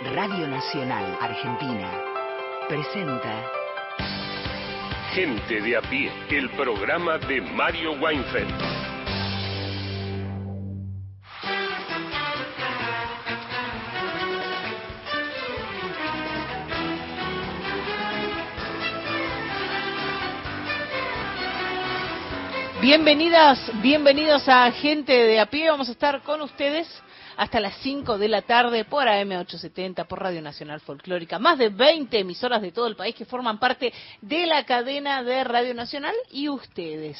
Radio Nacional Argentina presenta Gente de a pie, el programa de Mario Weinfeld. Bienvenidas, bienvenidos a Gente de a pie. Vamos a estar con ustedes hasta las 5 de la tarde por AM870, por Radio Nacional Folclórica. Más de 20 emisoras de todo el país que forman parte de la cadena de Radio Nacional y ustedes,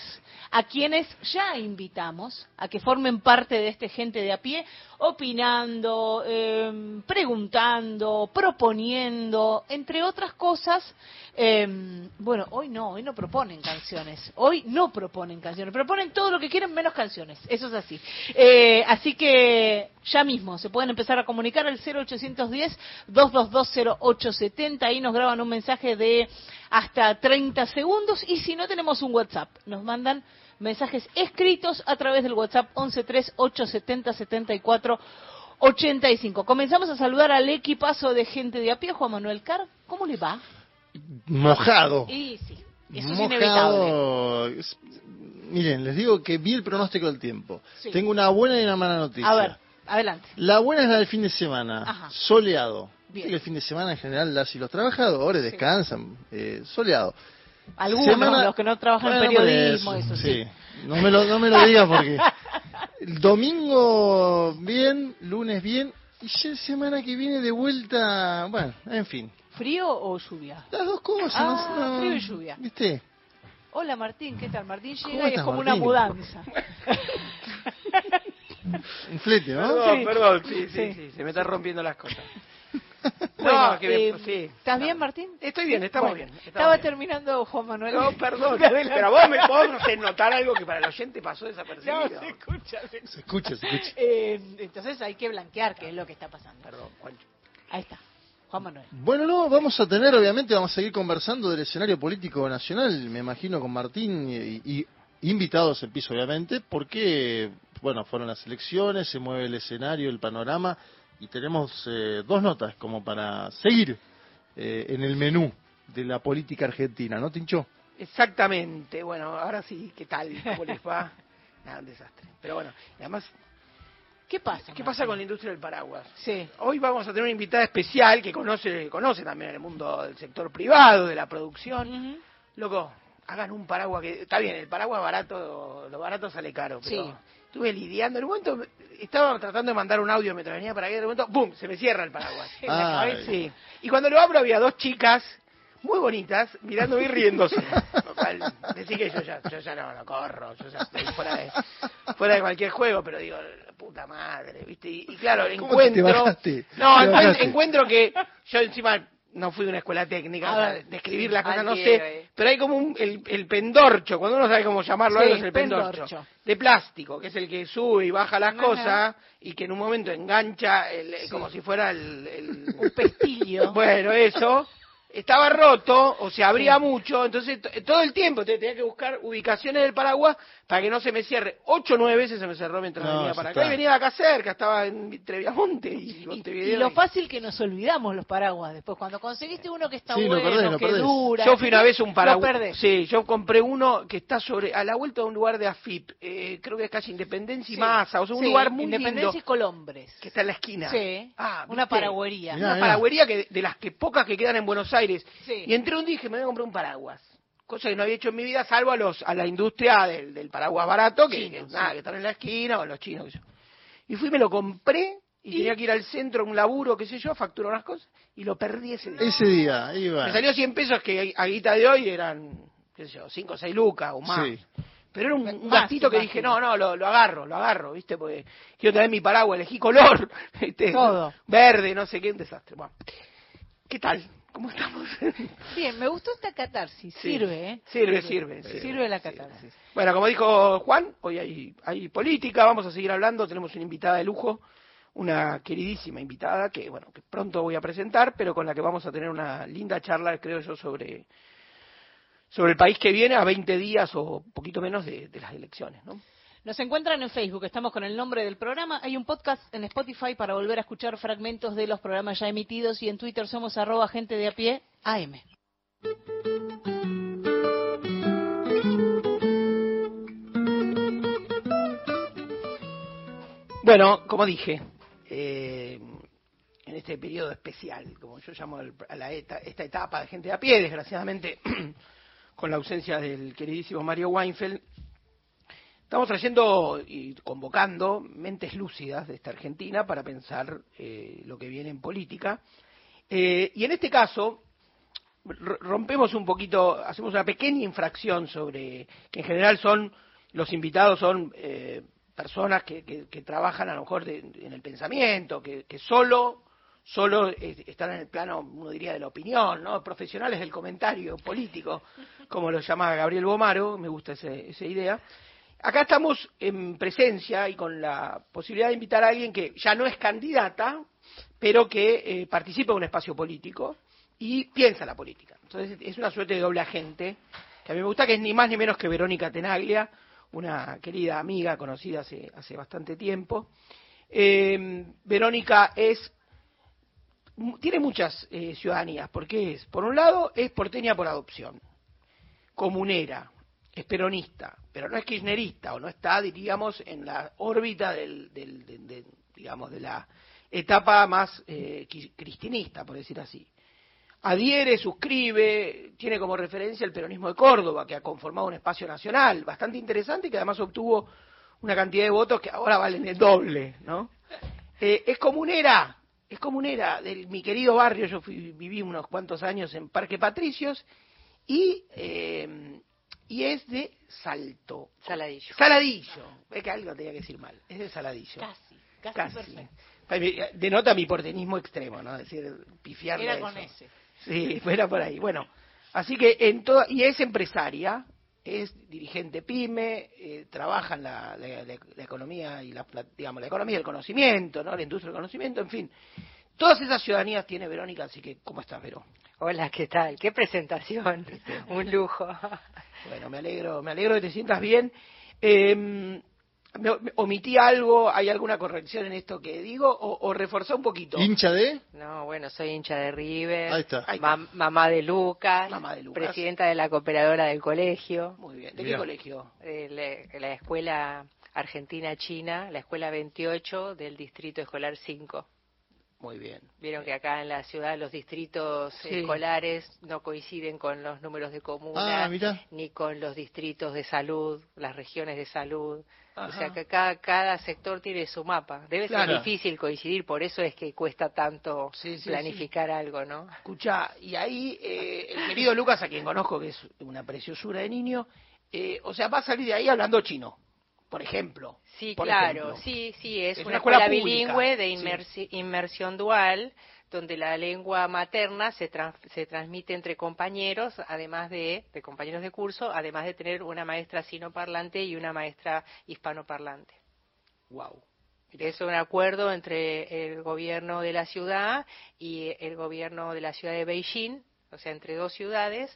a quienes ya invitamos a que formen parte de este Gente de a pie, opinando, eh, preguntando, proponiendo, entre otras cosas. Eh, bueno, hoy no, hoy no proponen canciones, hoy no proponen canciones, proponen todo lo que quieren menos canciones, eso es así. Eh, así que ya mismo se pueden empezar a comunicar al 0810-2220870, ahí nos graban un mensaje de hasta 30 segundos y si no tenemos un WhatsApp, nos mandan mensajes escritos a través del WhatsApp 1138707485. Comenzamos a saludar al equipazo de gente de a pie, Juan Manuel Car, ¿cómo le va? Mojado. Y sí, eso es Mojado. inevitable. Es- Miren, les digo que vi el pronóstico del tiempo. Sí. Tengo una buena y una mala noticia. A ver, adelante. La buena es la del fin de semana, Ajá. soleado. Bien. El fin de semana en general las y los trabajadores Sí. descansan, eh, soleado. Algunos, Semana- los que no trabajan en Bueno, por periodismo, eso, sí. No me lo, no me lo digas porque el domingo bien, lunes bien, y ya semana que viene de vuelta, bueno, en fin. ¿Frío o lluvia? Las dos cosas. Ah, no- no- frío y lluvia. ¿Viste? Hola Martín, ¿qué tal? Martín ¿Cómo llega y es como Martín? una mudanza. Un flete, ¿no? Perdón, Sí. perdón, sí, sí, Sí. sí, se me están rompiendo las cosas. Bueno, No, que eh, me- sí. ¿Estás No. bien, Martín? Estoy bien, estamos Bueno, bien. estamos Estaba bien. terminando Juan Manuel. No, perdón, pero vos me hacés notar algo que para el oyente pasó desapercibido. No, se escucha. se- Se escucha, se escucha. Eh, entonces hay que blanquear qué es lo que está pasando. Perdón, Juancho. Ahí está, Juan Manuel. Bueno, no, vamos a tener, obviamente, vamos a seguir conversando del escenario político nacional, me imagino, con Martín y, y invitados en piso, obviamente, porque, bueno, fueron las elecciones, se mueve el escenario, el panorama, y tenemos eh, dos notas como para seguir eh, en el menú de la política argentina, ¿no, Tincho? Exactamente, bueno, ahora sí, ¿qué tal? ¿Cómo les va? Nada, un desastre. Pero bueno, y además, ¿Qué pasa? ¿qué pasa con la industria del paraguas? Sí. Hoy vamos a tener una invitada especial que conoce, conoce también el mundo del sector privado, de la producción. Ujú. Loco, hagan un paraguas que... Está bien, el paraguas barato, lo barato sale caro, pero Sí. Estuve lidiando. En un momento estaba tratando de mandar un audio mientras venía para acá y de momento, ¡bum!, se me cierra el paraguas. En la Ay. cabeza. Sí. Y cuando lo abro había dos chicas muy bonitas mirándome y riéndose. Total, decí que yo ya, yo ya no lo corro, yo ya estoy fuera de, fuera de cualquier juego, pero digo, la puta madre, ¿viste? Y, y claro, ¿Cómo te encuentro... No, Te bajaste. encuentro que yo encima no fui a una escuela técnica, A o sea, ver, de escribir las cosas, no sé, pero hay como un, el, el pendorcho, cuando uno sabe cómo llamarlo, Sí, algo es el pendorcho, pendorcho. de plástico, que es el que sube y baja las Ajá. cosas y que en un momento engancha el- Sí. como si fuera el- el, Un pestillo. bueno, eso. Estaba roto o se abría Sí. mucho, entonces todo el tiempo te- tenía que buscar ubicaciones del paraguas para que no se me cierre. Ocho o nueve veces se me cerró mientras No, venía para está. acá y venía de acá cerca, estaba en Treviamonte y, Montevideo. y lo fácil que nos olvidamos los paraguas después. Cuando conseguiste uno que está Sí, lo bueno, perdés, lo que perdés. dura. Yo fui una vez a un paraguas. Sí, yo compré uno que está sobre a la vuelta de un lugar de AFIP, eh, creo que es calle Independencia y Sí. Masa, o sea, un Sí, lugar muy Independencia lindo y Colombres. que está en la esquina. Sí, Ah, una. Mirá, Una mirá. paragüería que de las que pocas que quedan en Buenos Aires. Sí. Y entré un día y dije, me voy a comprar un paraguas. Cosa que no había hecho en mi vida, salvo a los a la industria del, del paraguas barato, que, Chino, que nada, que están en la esquina, o los chinos. yo. Y fui, me lo compré, y, ¿Y? tenía que ir al centro, a un laburo, qué sé yo, a facturar unas cosas, y lo perdí ese día. Ese día, ahí va. Me salió 100 pesos que a guita de hoy eran, qué sé yo, 5 o 6 lucas o más. Sí. Pero era un, un Más, gastito que dije, no, no, lo, lo agarro, lo agarro, ¿viste? Porque quiero tener mi paraguas, elegí color, ¿viste? Todo. Verde, no sé qué, un desastre. Bueno, ¿qué tal? ¿Cómo estamos? Bien, me gustó esta catarsis. Sí. Sirve, ¿eh? Sirve, sirve. Sirve la catarsis. Bueno, como dijo Juan, hoy hay, hay política, vamos a seguir hablando, tenemos una invitada de lujo, una queridísima invitada que, bueno, que pronto voy a presentar, pero con la que vamos a tener una linda charla, creo yo, sobre, sobre el país que viene a 20 días o poquito menos de, de las elecciones, ¿no? Nos encuentran en Facebook, estamos con el nombre del programa. Hay un podcast en Spotify para volver a escuchar fragmentos de los programas ya emitidos y en Twitter somos arroba gente de a pie AM. Bueno, como dije, eh, en este periodo especial, como yo llamo a la eta- esta etapa de gente de a pie, desgraciadamente con la ausencia del queridísimo Mario Weinfeld, estamos trayendo y convocando mentes lúcidas de esta Argentina para pensar eh, lo que viene en política. Eh, y en este caso, rompemos un poquito, hacemos una pequeña infracción sobre que en general son los invitados son eh, personas que, trabajan a lo mejor de- en el pensamiento, que, que solo solo están en el plano, uno diría, de la opinión, ¿no? Profesionales del comentario político, como lo llama Gabriel Bomaro, me gusta ese- esa idea. Acá estamos en presencia y con la posibilidad de invitar a alguien que ya no es candidata, pero que eh, participa en un espacio político y piensa la política. Entonces es una suerte de doble agente, que a mí me gusta, que es ni más ni menos que Verónica Tenaglia, una querida amiga conocida hace, hace bastante tiempo. Eh, Verónica es tiene muchas eh, ciudadanías, porque es, por un lado, es porteña por adopción, comunera, es peronista, pero no es kirchnerista, o no está, diríamos, en la órbita del, del- de, de, digamos, de la etapa más eh, cristinista, por decir así. Adhiere, suscribe, tiene como referencia el peronismo de Córdoba, que ha conformado un espacio nacional bastante interesante que además obtuvo una cantidad de votos que ahora valen el doble, ¿no? Eh, es comunera, es comunera de mi querido barrio, yo fui- viví unos cuantos años en Parque Patricios y, eh, y es de Salto. Saladillo. Saladillo, es que algo tenía que decir mal, es de Saladillo. Casi, casi, Casi. perfecto. Eh, Denota mi portenismo extremo, ¿no? Es decir, pifiarle Era con eso. ese. Sí, fuera por ahí. Bueno, así que en toda, y es empresaria, es dirigente pyme, eh, trabaja en la, la- la- la economía y la, la- digamos, la economía del conocimiento, ¿no? La industria del conocimiento, en fin. Todas esas ciudadanías tiene Verónica, así que, ¿cómo estás, Verón? Hola, ¿qué tal? Qué presentación. Un lujo. Bueno, me alegro, me alegro que te sientas bien. Eh, me- me- ¿Omití algo? ¿Hay alguna corrección en esto que digo? ¿O, o reforzó un poquito? ¿Hincha de? No, bueno, soy hincha de River. Ahí está. Ahí está. mam- mamá de Lucas. Mamá de Lucas. Presidenta de la cooperadora del colegio. Muy bien. ¿De Mirá. qué colegio? de la, la escuela argentina-china, la escuela 28 del distrito escolar 5. Muy bien. Vieron que acá en la ciudad los distritos Sí. escolares no coinciden con los números de comuna, Ah, ni con los distritos de salud, las regiones de salud. O sea que cada, cada sector tiene su mapa. Debe Claro. ser difícil coincidir, por eso es que cuesta tanto Sí, sí, planificar algo, ¿no? Escucha, y ahí eh, el querido Lucas, a quien conozco que es una preciosura de niño, eh, o sea, va a salir de ahí hablando chino, por ejemplo. Sí, Por claro, ejemplo. sí, sí, es, Es una, escuela bilingüe de sí. inmersión dual, donde la lengua materna se, tran- se transmite entre compañeros, además de, de compañeros de curso, además de tener una maestra sinoparlante y una maestra hispanoparlante. Wow. Es un acuerdo entre el gobierno de la ciudad y el gobierno de la ciudad de Beijing, o sea, entre dos ciudades,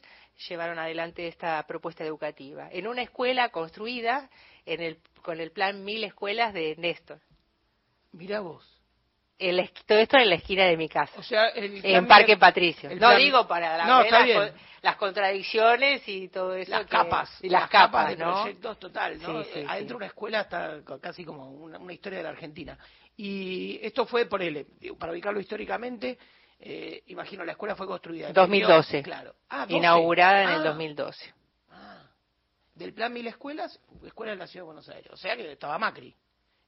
llevaron adelante esta propuesta educativa. En una escuela construida en el, con el plan Mil Escuelas de Néstor. Mira vos. El todo esto en la esquina de mi casa, O sea, el en Parque Patricio. No plan- digo para la- No, ver está las, bien. co- las contradicciones y todo eso. las que- capas, Y las, capas, de ¿no? proyectos total, ¿no? Sí, sí, Adentro sí. una escuela está casi como una, una historia de la Argentina. Y esto fue por él, para ubicarlo históricamente, eh, imagino la escuela fue construida en 2012. claro. Ah, 12. Inaugurada en el Ah, 2012. Del plan Mil Escuelas, escuela de la Ciudad de Buenos Aires. O sea que estaba Macri.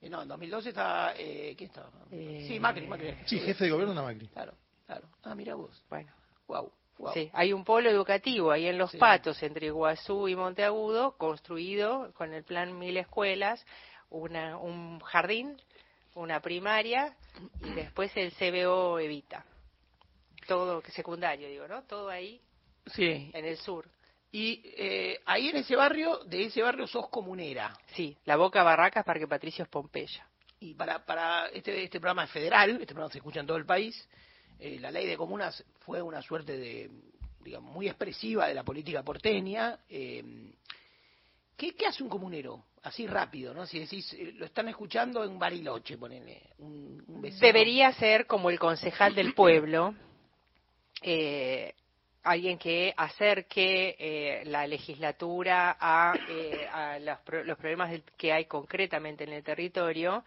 Eh, no, en 2012 estaba, eh, ¿quién estaba? Eh, sí, Macri, Macri. Sí, jefe de gobierno de Macri. Claro, claro. Ah, mira vos. Bueno. Wow, wow. Sí, hay un polo educativo ahí en Los Sí. Patos, entre Iguazú y Monteagudo, construido con el plan Mil Escuelas, una, un jardín, una primaria y después el CBO Evita. Todo que secundario, digo, ¿no? Todo ahí Sí. en el sur. Y eh, ahí en ese barrio, de ese barrio sos comunera. Sí, la Boca Barracas, Parque Patricios Pompeya. Y para, para este, este programa es federal, este programa se escucha en todo el país, eh, la ley de comunas fue una suerte de, digamos, muy expresiva de la política porteña. eh, ¿qué, qué hace un comunero? Así rápido, ¿no? Si decís, eh, lo están escuchando en Bariloche, ponele. Un, un vecino. Debería ser como el concejal del pueblo, eh, alguien que acerque eh, la legislatura a, eh, a los, los problemas que hay concretamente en el territorio.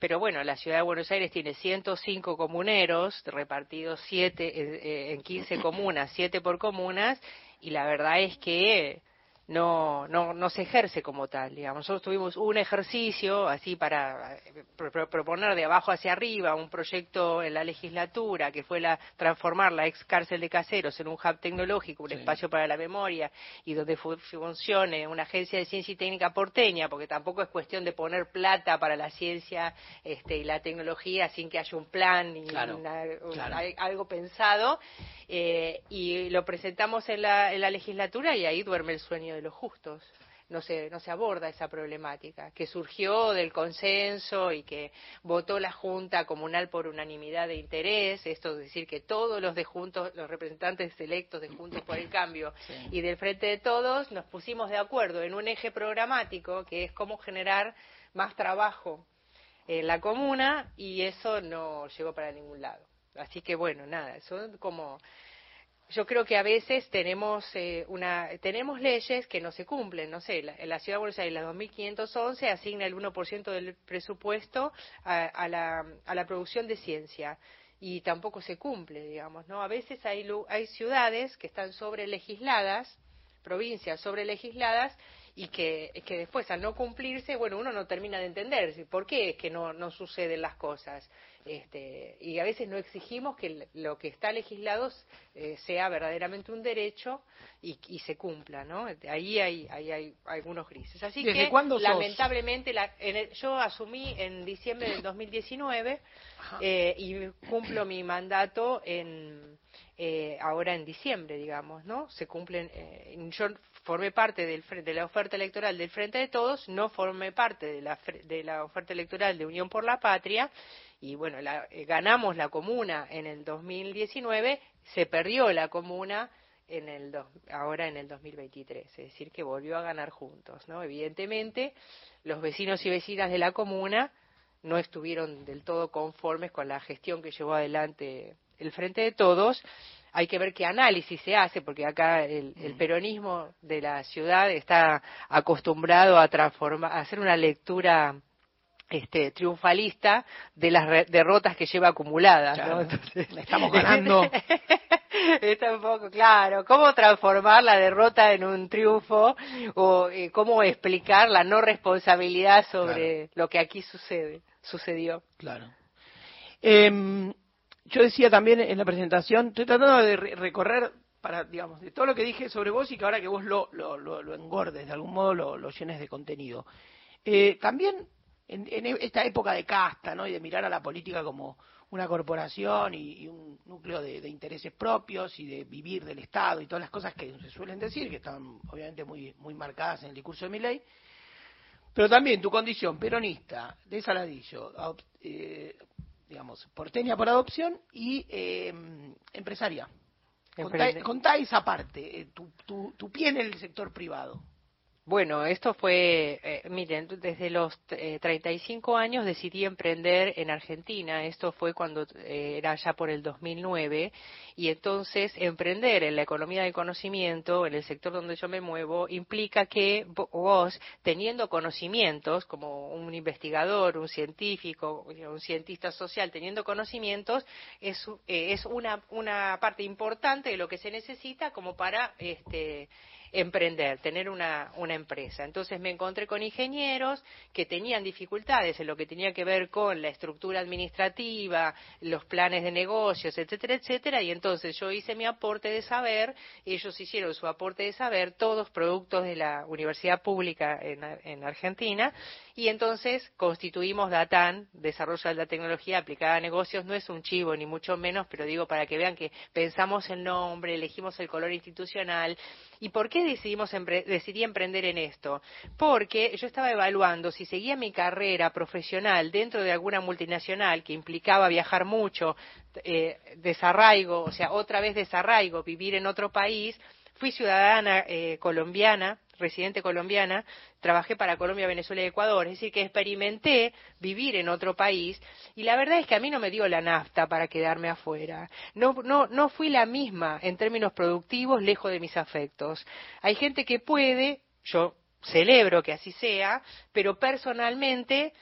Pero bueno, la ciudad de Buenos Aires tiene 105 comuneros, repartidos siete, eh, eh, en 15 comunas, 7 por comunas, y la verdad es que no, no, no se ejerce como tal. Digamos. Nosotros tuvimos un ejercicio así para eh, pro- pro- proponer de abajo hacia arriba un proyecto en la legislatura que fue la, transformar la ex cárcel de caseros en un hub tecnológico, un Sí. espacio para la memoria y donde fu- funcione una agencia de ciencia y técnica porteña, porque tampoco es cuestión de poner plata para la ciencia este, y la tecnología sin que haya un plan y Claro, una- claro. algo pensado. Eh, y lo presentamos en la, en la legislatura y ahí duerme el sueño de los justos. No se, no se aborda esa problemática, que surgió del consenso y que votó la Junta Comunal por unanimidad de interés, esto es decir, que todos los de Juntos, los representantes electos de Juntos por el Cambio y del Frente de Todos nos pusimos de acuerdo en un eje programático que es cómo generar más trabajo en la comuna y eso no llegó para ningún lado. Así que bueno, nada, son como yo creo que a veces tenemos eh, una tenemos leyes que no se cumplen, no sé, la, en la ciudad de Buenos Aires la 2511 asigna el 1% del presupuesto a, a la, a la producción de ciencia y tampoco se cumple, digamos, ¿no? A veces hay hay ciudades que están sobre legisladas, provincias sobre legisladas y que, después al no cumplirse, bueno, uno no termina de entender por qué es que no, no suceden las cosas. Este, y a veces no exigimos que lo que está legislado eh, sea verdaderamente un derecho y, y se cumpla, ¿no? Ahí hay, ahí hay algunos grises. Así ¿Desde que, cuándo lamentablemente, la- en el- yo asumí en diciembre del 2019 eh, y cumplo mi mandato en eh, ahora en diciembre, digamos, ¿no? Se cumplen. eh, yo formé parte del, de la oferta electoral del Frente de Todos, no formé parte de la, de la oferta electoral de Unión por la Patria y bueno, la- eh, ganamos la comuna en el 2019, se perdió la comuna en el ahora en el 2023, es decir, que volvió a ganar juntos, ¿no? Evidentemente, los vecinos y vecinas de la comuna no estuvieron del todo conformes con la gestión que llevó adelante el Frente de Todos. Hay que ver qué análisis se hace, porque acá el, el peronismo de la ciudad está acostumbrado a transformar, a hacer una lectura este, triunfalista de las re- derrotas que lleva acumuladas. ¿no? Claro. Entonces, Estamos ganando. Está un poco claro. ¿Cómo transformar la derrota en un triunfo o eh, cómo explicar la no responsabilidad sobre lo que aquí sucede, sucedió? Claro. Em, yo decía también en la presentación, estoy tratando de re- recorrer para, digamos, de todo lo que dije sobre vos y que ahora que vos lo, lo, lo- engordes, de algún modo lo, llenes de contenido. Eh, también en, en esta época de casta, ¿no? Y de mirar a la política como una corporación y, un núcleo de, intereses propios y de vivir del Estado y todas las cosas que se suelen decir, que están obviamente muy, muy marcadas en el discurso de mi ley. Pero también tu condición peronista, de Saladillo, eh, digamos, porteña por adopción y eh, empresaria. Contá, contá esa parte, eh, tu, tu, tu pie en el sector privado. Bueno, esto fue, eh, miren, desde los eh, 35 años decidí emprender en Argentina. Esto fue cuando eh, era ya por el 2009. Y entonces emprender en la economía del conocimiento, en el sector donde yo me muevo, implica que vo- vos, teniendo conocimientos, como un investigador, un científico, un cientista social, teniendo conocimientos, es, eh, es una, una parte importante de lo que se necesita como para este, emprender, tener una, una empresa. Entonces me encontré con ingenieros que tenían dificultades en lo que tenía que ver con la estructura administrativa, los planes de negocios, etcétera, etcétera, y entonces yo hice mi aporte de saber, ellos hicieron su aporte de saber, todos productos de la Universidad Pública en, en Argentina, y entonces constituimos DATAN, Desarrollo de la Tecnología Aplicada a Negocios, no es un chivo ni mucho menos, pero digo para que vean que pensamos el nombre, elegimos el color institucional. ¿Y por qué decidimos empre- decidí emprender en esto? Porque yo estaba evaluando si seguía mi carrera profesional dentro de alguna multinacional que implicaba viajar mucho, eh, desarraigo, o sea, otra vez desarraigo, vivir en otro país. Fui ciudadana eh, colombiana, residente colombiana, trabajé para Colombia, Venezuela y Ecuador, es decir, que experimenté vivir en otro país y la verdad es que a mí no me dio la nafta para quedarme afuera. No, no, no fui la misma en términos productivos lejos de mis afectos. Hay gente que puede, yo celebro que así sea, pero personalmente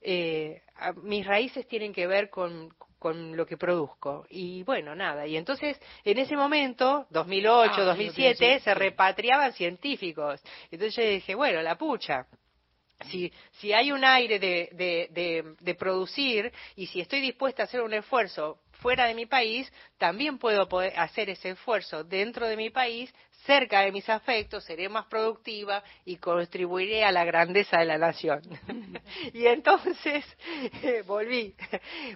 eh, mis raíces tienen que ver con, con lo que produzco. Y bueno, nada. Y entonces, en ese momento, 2008, Ah, 2007, sí, se sí. repatriaban científicos. Entonces yo dije, bueno, la pucha. Si, si hay un aire de, de, de, de producir y si estoy dispuesta a hacer un esfuerzo fuera de mi país, también puedo poder hacer ese esfuerzo dentro de mi país, cerca de mis afectos, seré más productiva y contribuiré a la grandeza de la nación. y entonces eh, volví,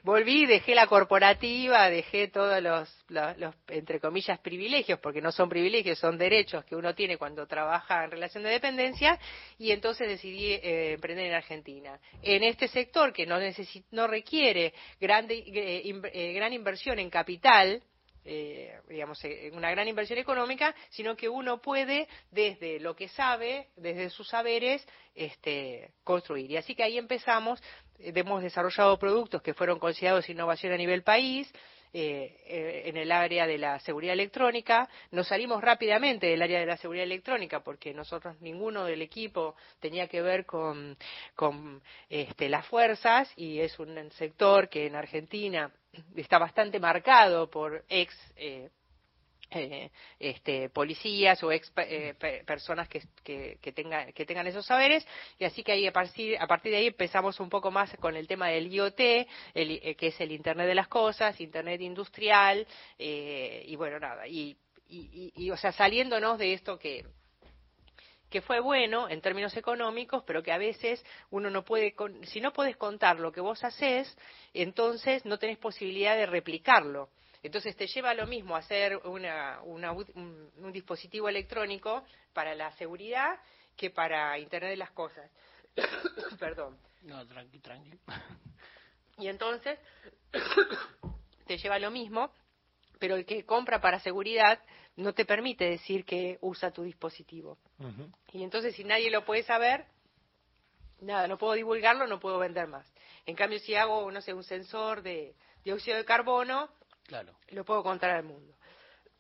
volví, dejé la corporativa, dejé todos los, los, los, entre comillas, privilegios, porque no son privilegios, son derechos que uno tiene cuando trabaja en relación de dependencia, y entonces decidí eh, emprender en Argentina. En este sector que no, no requiere grande, eh, in- eh, gran inversión en capital, eh, digamos, eh, una gran inversión económica, sino que uno puede, desde lo que sabe, desde sus saberes, este, construir. Y así que ahí empezamos, eh, hemos desarrollado productos que fueron considerados innovación a nivel país, eh, en el área de la seguridad electrónica. Nos salimos rápidamente del área de la seguridad electrónica porque nosotros, ninguno del equipo tenía que ver con, con este, las fuerzas y es un sector que en Argentina está bastante marcado por ex eh, eh, este, policías o ex eh, pe- personas que, que, que tengan, que tengan esos saberes. Y así que ahí a partir, a partir de ahí empezamos un poco más con el tema del IoT, el, eh, que es el Internet de las Cosas, Internet industrial eh, y bueno, nada, y, y, y, y, o sea, saliéndonos de esto que, que fue bueno en términos económicos, pero que a veces uno no puede, con- si no puedes contar lo que vos haces, entonces no tenés posibilidad de replicarlo. Entonces te lleva lo mismo hacer una, una un, un dispositivo electrónico para la seguridad que para Internet de las Cosas. Perdón. No, tranqui, tranqui. Y entonces te lleva lo mismo, pero el que compra para seguridad no te permite decir que usa tu dispositivo. Y entonces si nadie lo puede saber, nada, no puedo divulgarlo, no puedo vender más. En cambio, si hago, no sé, un sensor de dióxido de carbono, Claro. lo puedo contar al mundo.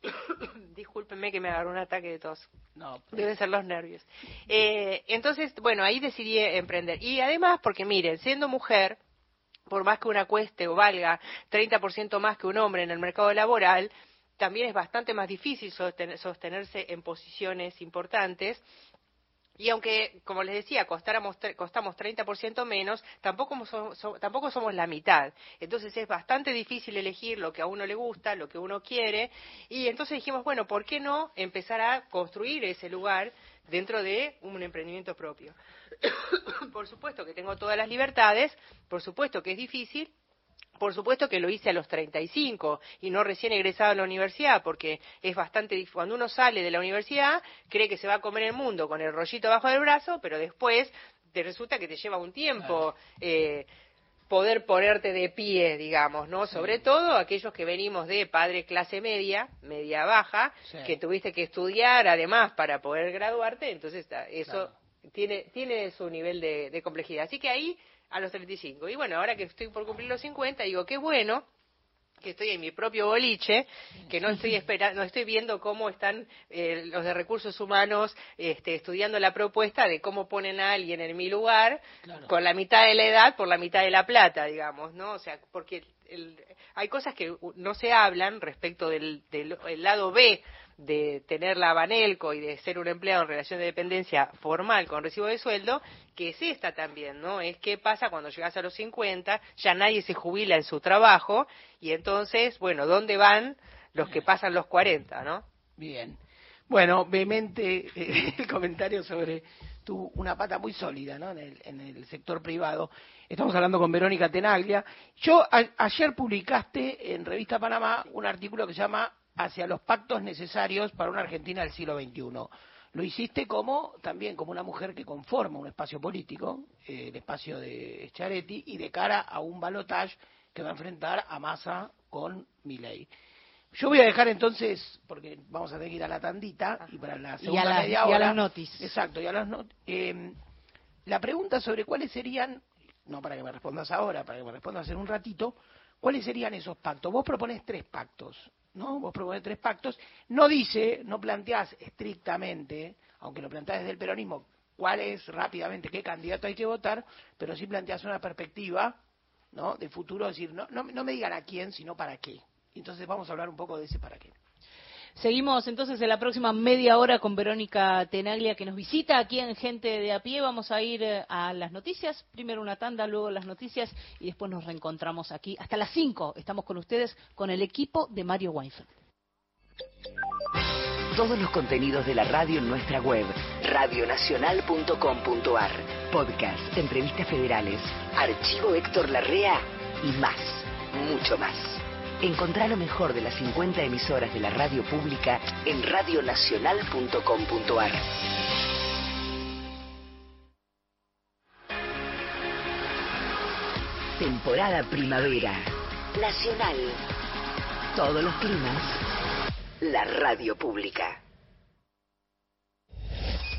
Discúlpenme que me agarró un ataque de tos. No, Deben ser los nervios. Eh, entonces, bueno, ahí decidí emprender. Y además, porque miren, siendo mujer, por más que una cueste o valga 30% más que un hombre en el mercado laboral, también es bastante más difícil sostener- sostenerse en posiciones importantes. Y aunque, como les decía, costáramos, costamos 30% menos, tampoco, tampoco somos la mitad. Entonces es bastante difícil elegir lo que a uno le gusta, lo que uno quiere. Y entonces dijimos, bueno, ¿por qué no empezar a construir ese lugar dentro de un emprendimiento propio? por supuesto que tengo todas las libertades, por supuesto que es difícil, por supuesto que lo hice a los 35 y no recién egresado a la universidad, porque es bastante cuando uno sale de la universidad cree que se va a comer el mundo con el rollito bajo del brazo, pero después te resulta que te lleva un tiempo eh, poder ponerte de pie, digamos, ¿no? Sobre todo aquellos que venimos de padre clase media, media baja, Sí. que tuviste que estudiar además para poder graduarte, entonces eso Claro. tiene, tiene su nivel de, de complejidad. Así que ahí a los 35. Y bueno, ahora que estoy por cumplir los 50, digo, qué bueno que estoy en mi propio boliche, que no estoy esperando, no estoy viendo cómo están eh, los de recursos humanos este, estudiando la propuesta de cómo ponen a alguien en mi lugar Claro. con la mitad de la edad por la mitad de la plata, digamos, ¿no? O sea, porque el- hay cosas que no se hablan respecto del, del el lado B de tener la Banelco y de ser un empleado en relación de dependencia formal con recibo de sueldo, que es esta también, ¿no? Es qué pasa cuando llegas a los 50, ya nadie se jubila en su trabajo y entonces, bueno, ¿dónde van los que pasan los 40, ¿no? Bien. Bueno, vehemente eh, el comentario sobre tu, una pata muy sólida ¿no? en, el, en el sector privado. Estamos hablando con Verónica Tenaglia. Yo a- ayer publicaste en Revista Panamá un artículo que se llama Hacia los pactos necesarios para una Argentina del siglo XXI. Lo hiciste como también como una mujer que conforma un espacio político, eh, el espacio de Schiaretti, y de cara a un balotage que va a enfrentar a Massa con Milei. Yo voy a dejar entonces, porque vamos a tener que ir a la tandita, y para la Y segunda a, la- media y a hora... las notis. Exacto, y a las not- eh, la pregunta sobre cuáles serían, no para que me respondas ahora, para que me respondas en un ratito, cuáles serían esos pactos. Vos proponés tres pactos, ¿no? Vos proponés tres pactos. No dice, no planteás estrictamente, aunque lo planteás desde el peronismo, cuál es rápidamente qué candidato hay que votar, pero sí planteás una perspectiva, ¿no? De futuro, decir, no, no, no me digan a quién, sino para qué. Entonces vamos a hablar un poco de ese para qué. Seguimos entonces en la próxima media hora con Verónica Tenaglia que nos visita aquí en Gente de a pie. Vamos a ir eh, a las noticias, primero una tanda, luego las noticias y después nos reencontramos aquí. Hasta las 5 estamos con ustedes con el equipo de Mario Weinfeld. Todos los contenidos de la radio en nuestra web, radionacional.com.ar. Podcast, entrevistas federales, archivo Héctor Larrea y más, mucho más. Encontrá lo mejor de las 50 emisoras de la radio pública en radionacional.com.ar. Temporada primavera. Nacional. Todos los climas. La radio pública.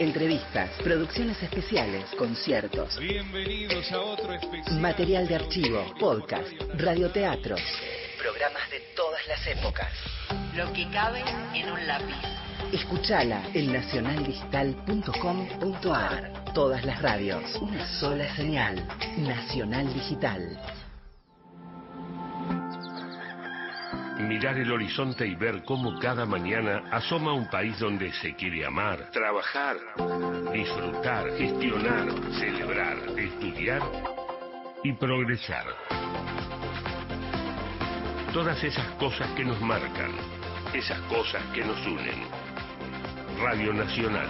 Entrevistas, producciones especiales, conciertos, Bienvenidos a otro especial. material de archivo, podcast, radioteatros. Programas de todas las épocas. Lo que cabe en un lápiz. Escuchala en nacionaldigital.com.ar. Todas las radios, una sola señal. Nacional Digital. Mirar el horizonte y ver cómo cada mañana asoma un país donde se quiere amar, trabajar, disfrutar, gestionar, celebrar, estudiar y progresar. Todas esas cosas que nos marcan, esas cosas que nos unen. Radio Nacional.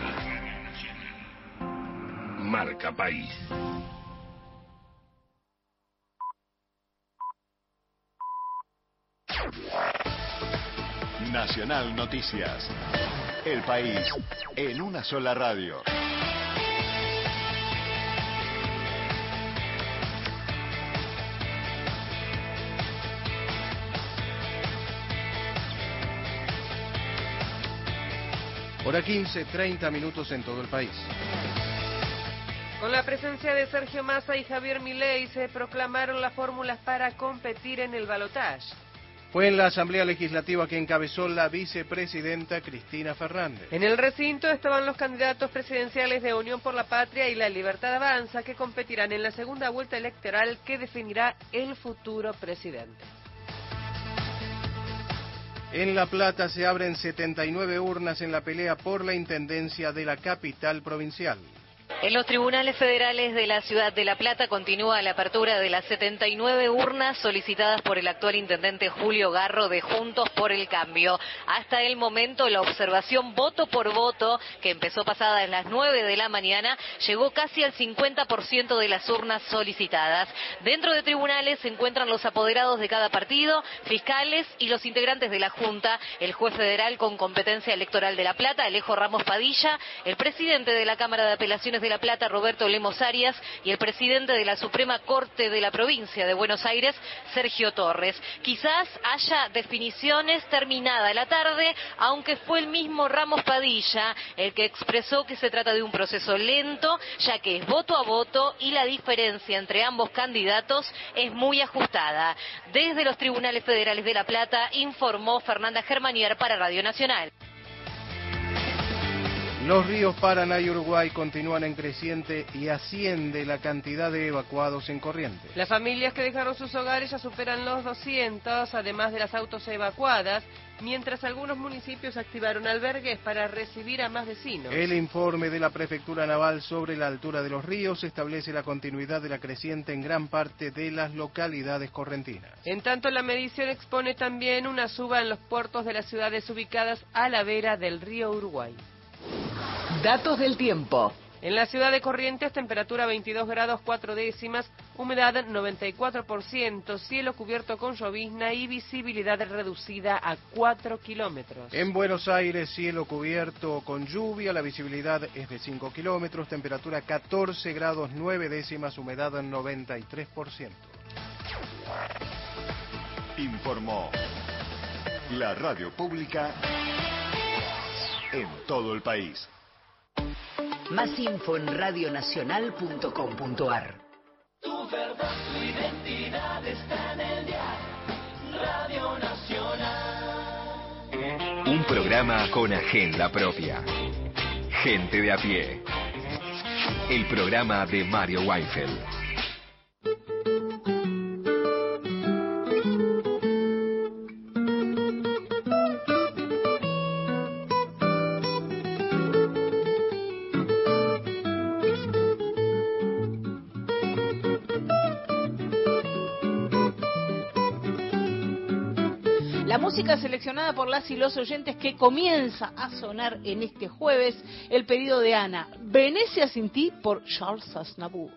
Marca País. Nacional Noticias. El país en una sola radio. Hora 15, 30 minutos en todo el país. Con la presencia de Sergio Massa y Javier Milei se proclamaron las fórmulas para competir en el balotaje. Fue en la Asamblea Legislativa que encabezó la vicepresidenta Cristina Fernández. En el recinto estaban los candidatos presidenciales de Unión por la Patria y la Libertad Avanza que competirán en la segunda vuelta electoral que definirá el futuro presidente. En La Plata se abren 79 urnas en la pelea por la intendencia de la capital provincial. En los tribunales federales de la ciudad de La Plata continúa la apertura de las 79 urnas solicitadas por el actual intendente Julio Garro de Juntos por el Cambio. Hasta el momento la observación voto por voto, que empezó pasadas las 9 de la mañana, llegó casi al 50% de las urnas solicitadas. Dentro de tribunales se encuentran los apoderados de cada partido, fiscales y los integrantes de la Junta, el juez federal con competencia electoral de La Plata, Alejo Ramos Padilla, el presidente de la Cámara de Apelaciones de La Plata, Roberto Lemos Arias, y el presidente de la Suprema Corte de la provincia de Buenos Aires, Sergio Torres. Quizás haya definiciones terminada la tarde, aunque fue el mismo Ramos Padilla el que expresó que se trata de un proceso lento, ya que es voto a voto y la diferencia entre ambos candidatos es muy ajustada. Desde los tribunales federales de La Plata informó Fernanda Germanier para Radio Nacional. Los ríos Paraná y Uruguay continúan en creciente y asciende la cantidad de evacuados en corriente. Las familias que dejaron sus hogares ya superan los 200, además de las autos evacuadas. mientras algunos municipios activaron albergues para recibir a más vecinos. El informe de la Prefectura Naval sobre la altura de los ríos establece la continuidad de la creciente en gran parte de las localidades correntinas. En tanto, la medición expone también una suba en los puertos de las ciudades ubicadas a la vera del río Uruguay. Datos del tiempo. En la ciudad de Corrientes, temperatura 22 grados 4 décimas, humedad 94%, cielo cubierto con llovizna y visibilidad reducida a 4 kilómetros. En Buenos Aires, cielo cubierto con lluvia, la visibilidad es de 5 kilómetros, temperatura 14 grados 9 décimas, humedad 93%. Informó la radio pública en todo el país. Más info en radionacional.com.ar. Tu verdad, tu identidad está en el día. Radio Nacional. Un programa con agenda propia. Gente de a pie. El programa de Mario Weinfeld. Música seleccionada por las y los oyentes que comienza a sonar en este jueves, el pedido de Ana, Venecia sin ti por Charles Aznavour.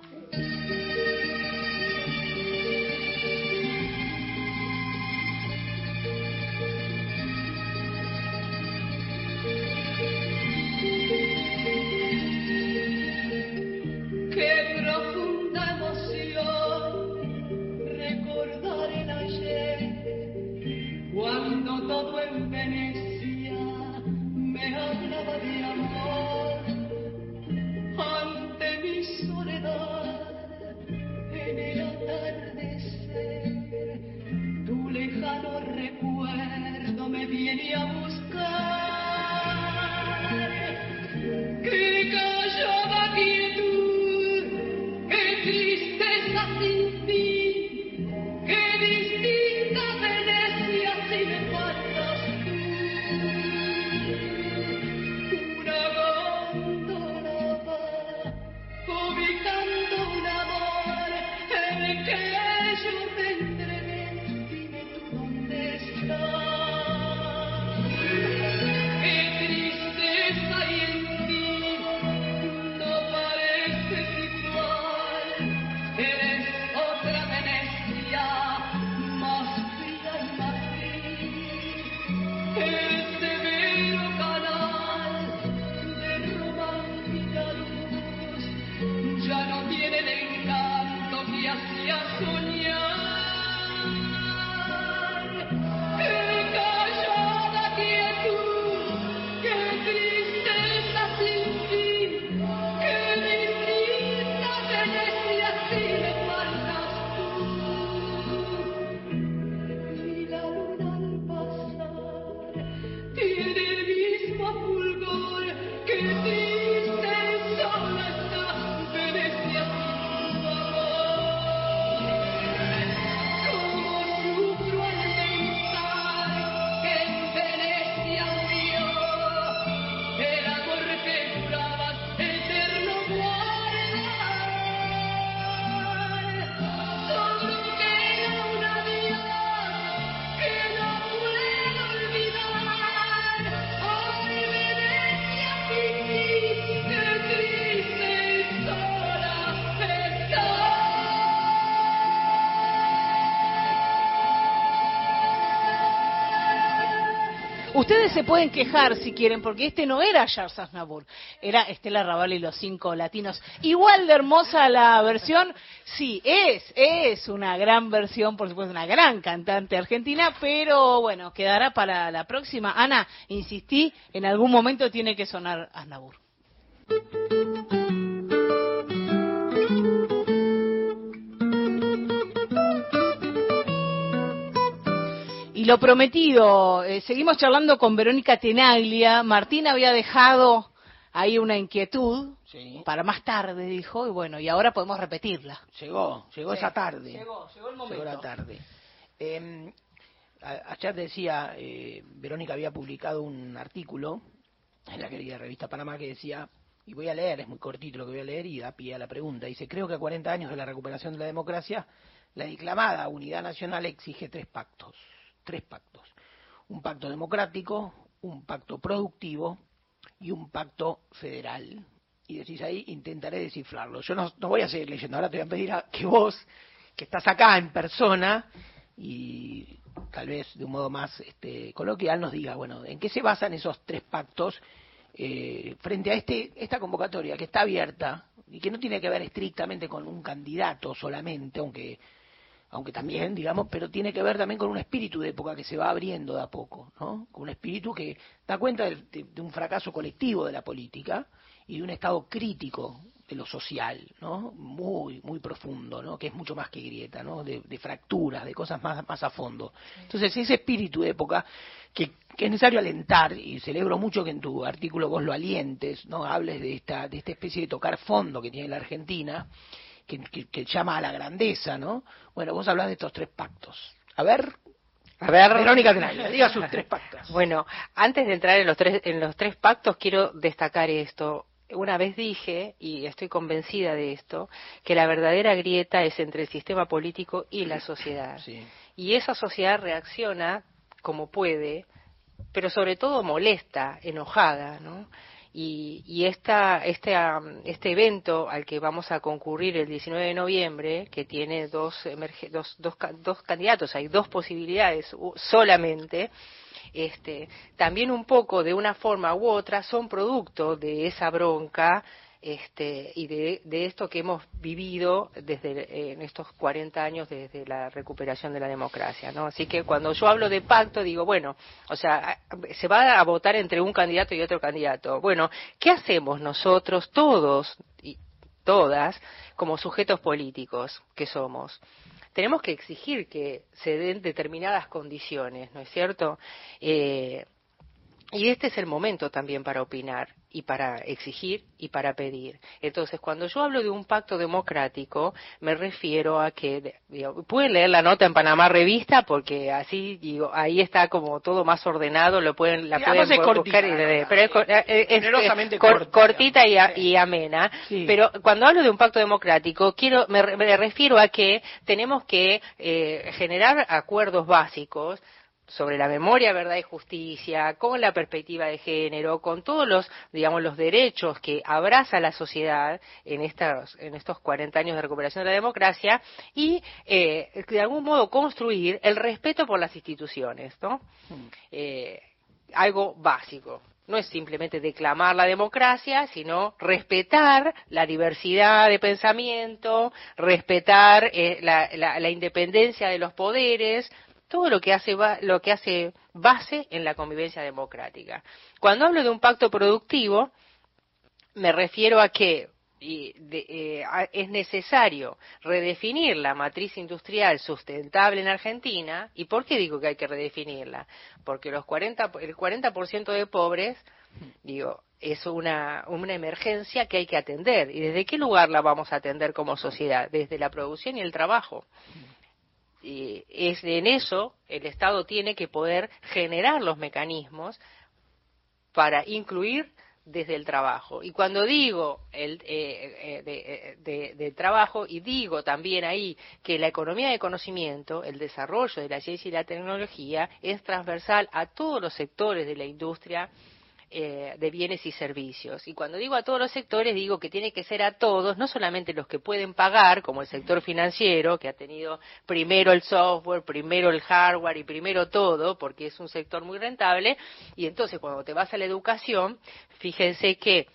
Se pueden quejar si quieren, porque este no era Charles Aznavour, era Estela Raval y los cinco latinos. Igual de hermosa la versión, sí, es, es una gran versión, por supuesto, una gran cantante argentina, pero bueno, quedará para la próxima. Ana, insistí, en algún momento tiene que sonar Aznavour. Y lo prometido, eh, seguimos charlando con Verónica Tenaglia. Martín había dejado ahí una inquietud para más tarde, dijo, y bueno, y ahora podemos repetirla. Llegó, llegó Sí, esa tarde. llegó, llegó el momento. Llegó la tarde. Eh, ayer decía, eh, Verónica había publicado un artículo en la querida revista Panamá que decía, y voy a leer, es muy cortito lo que voy a leer y da pie a la pregunta, dice, creo que a 40 años de la recuperación de la democracia, la declamada unidad nacional exige tres pactos, tres pactos. Un pacto democrático, un pacto productivo y un pacto federal. Y decís ahí, intentaré descifrarlo. Yo no, no voy a seguir leyendo, ahora te voy a pedir a que vos, que estás acá en persona, y tal vez de un modo más este, coloquial nos diga, bueno, ¿en qué se basan esos tres pactos eh, frente a este esta convocatoria que está abierta y que no tiene que ver estrictamente con un candidato solamente, aunque aunque también, digamos, pero tiene que ver también con un espíritu de época que se va abriendo de a poco, ¿no? Con un espíritu que da cuenta de, de- de un fracaso colectivo de la política y de un estado crítico de lo social, ¿no? Muy, muy profundo, ¿no? Que es mucho más que grieta, ¿no? De, de fracturas, de cosas más, más a fondo. Entonces, ese espíritu de época que, que es necesario alentar, y celebro mucho que en tu artículo vos lo alientes, ¿no? Hables de esta, de esta especie de tocar fondo que tiene la Argentina, que, que- que llama a la grandeza, ¿no? Bueno, vos hablas de estos tres pactos. A ver, A ver, Verónica Tenaglia, diga sus tres pactos. Bueno, antes de entrar en los tres en los tres pactos quiero destacar esto. Una vez dije y estoy convencida de esto que la verdadera grieta es entre el sistema político y la sociedad. Y esa sociedad reacciona como puede, pero sobre todo molesta, enojada, ¿no? Y, y esta, este, este evento al que vamos a concurrir el 19 de noviembre, que tiene dos, dos, dos, dos candidatos, hay dos posibilidades solamente, este, también un poco de una forma u otra son producto de esa bronca este, y de, esto que hemos vivido desde en estos 40 años desde la recuperación de la democracia, ¿no? Así que cuando yo hablo de pacto digo, bueno, o sea, se va a votar entre un candidato y otro candidato. Bueno, ¿qué hacemos nosotros todos y todas como sujetos políticos que somos? Tenemos que exigir que se den determinadas condiciones, ¿no es cierto? Eh, y este es el momento también para opinar y para exigir y para pedir. Entonces, cuando yo hablo de un pacto democrático, me refiero a que, digo, pueden leer la nota en Panamá Revista porque así, digo, ahí está como todo más ordenado, lo pueden, la pueden es cortita, buscar y. Pero es, eh, eh, es, Generosamente eh, cor- cortita y, a- y amena. Pero cuando hablo de un pacto democrático, quiero, me, me refiero a que tenemos que eh, generar acuerdos básicos sobre la memoria, verdad y justicia, con la perspectiva de género, con todos los, digamos, los derechos que abraza la sociedad en estos, en estos 40 años de recuperación de la democracia y, eh, de algún modo, construir el respeto por las instituciones, ¿no? Eh, algo básico. No es simplemente declamar la democracia, sino respetar la diversidad de pensamiento, respetar eh, la, la- la independencia de los poderes, todo lo que hace lo que hace base en la convivencia democrática. Cuando hablo de un pacto productivo, me refiero a que y de- eh, es necesario redefinir la matriz industrial sustentable en Argentina. ¿Y por qué digo que hay que redefinirla? Porque los 40, el 40% de pobres, digo, es una emergencia que hay que atender. ¿Y desde qué lugar la vamos a atender como sociedad? Desde la producción y el trabajo. Y es en eso el Estado tiene que poder generar los mecanismos para incluir desde el trabajo. Y cuando digo el, eh, eh, de, eh, de- del trabajo y digo también ahí que la economía de conocimiento, el desarrollo de la ciencia y la tecnología es transversal a todos los sectores de la industria eh, de bienes y servicios. Y cuando digo a todos los sectores, digo que tiene que ser a todos, no solamente los que pueden pagar, como el sector financiero, que ha tenido primero el software, primero el hardware y primero todo, porque es un sector muy rentable. Y entonces cuando te vas a la educación, fíjense que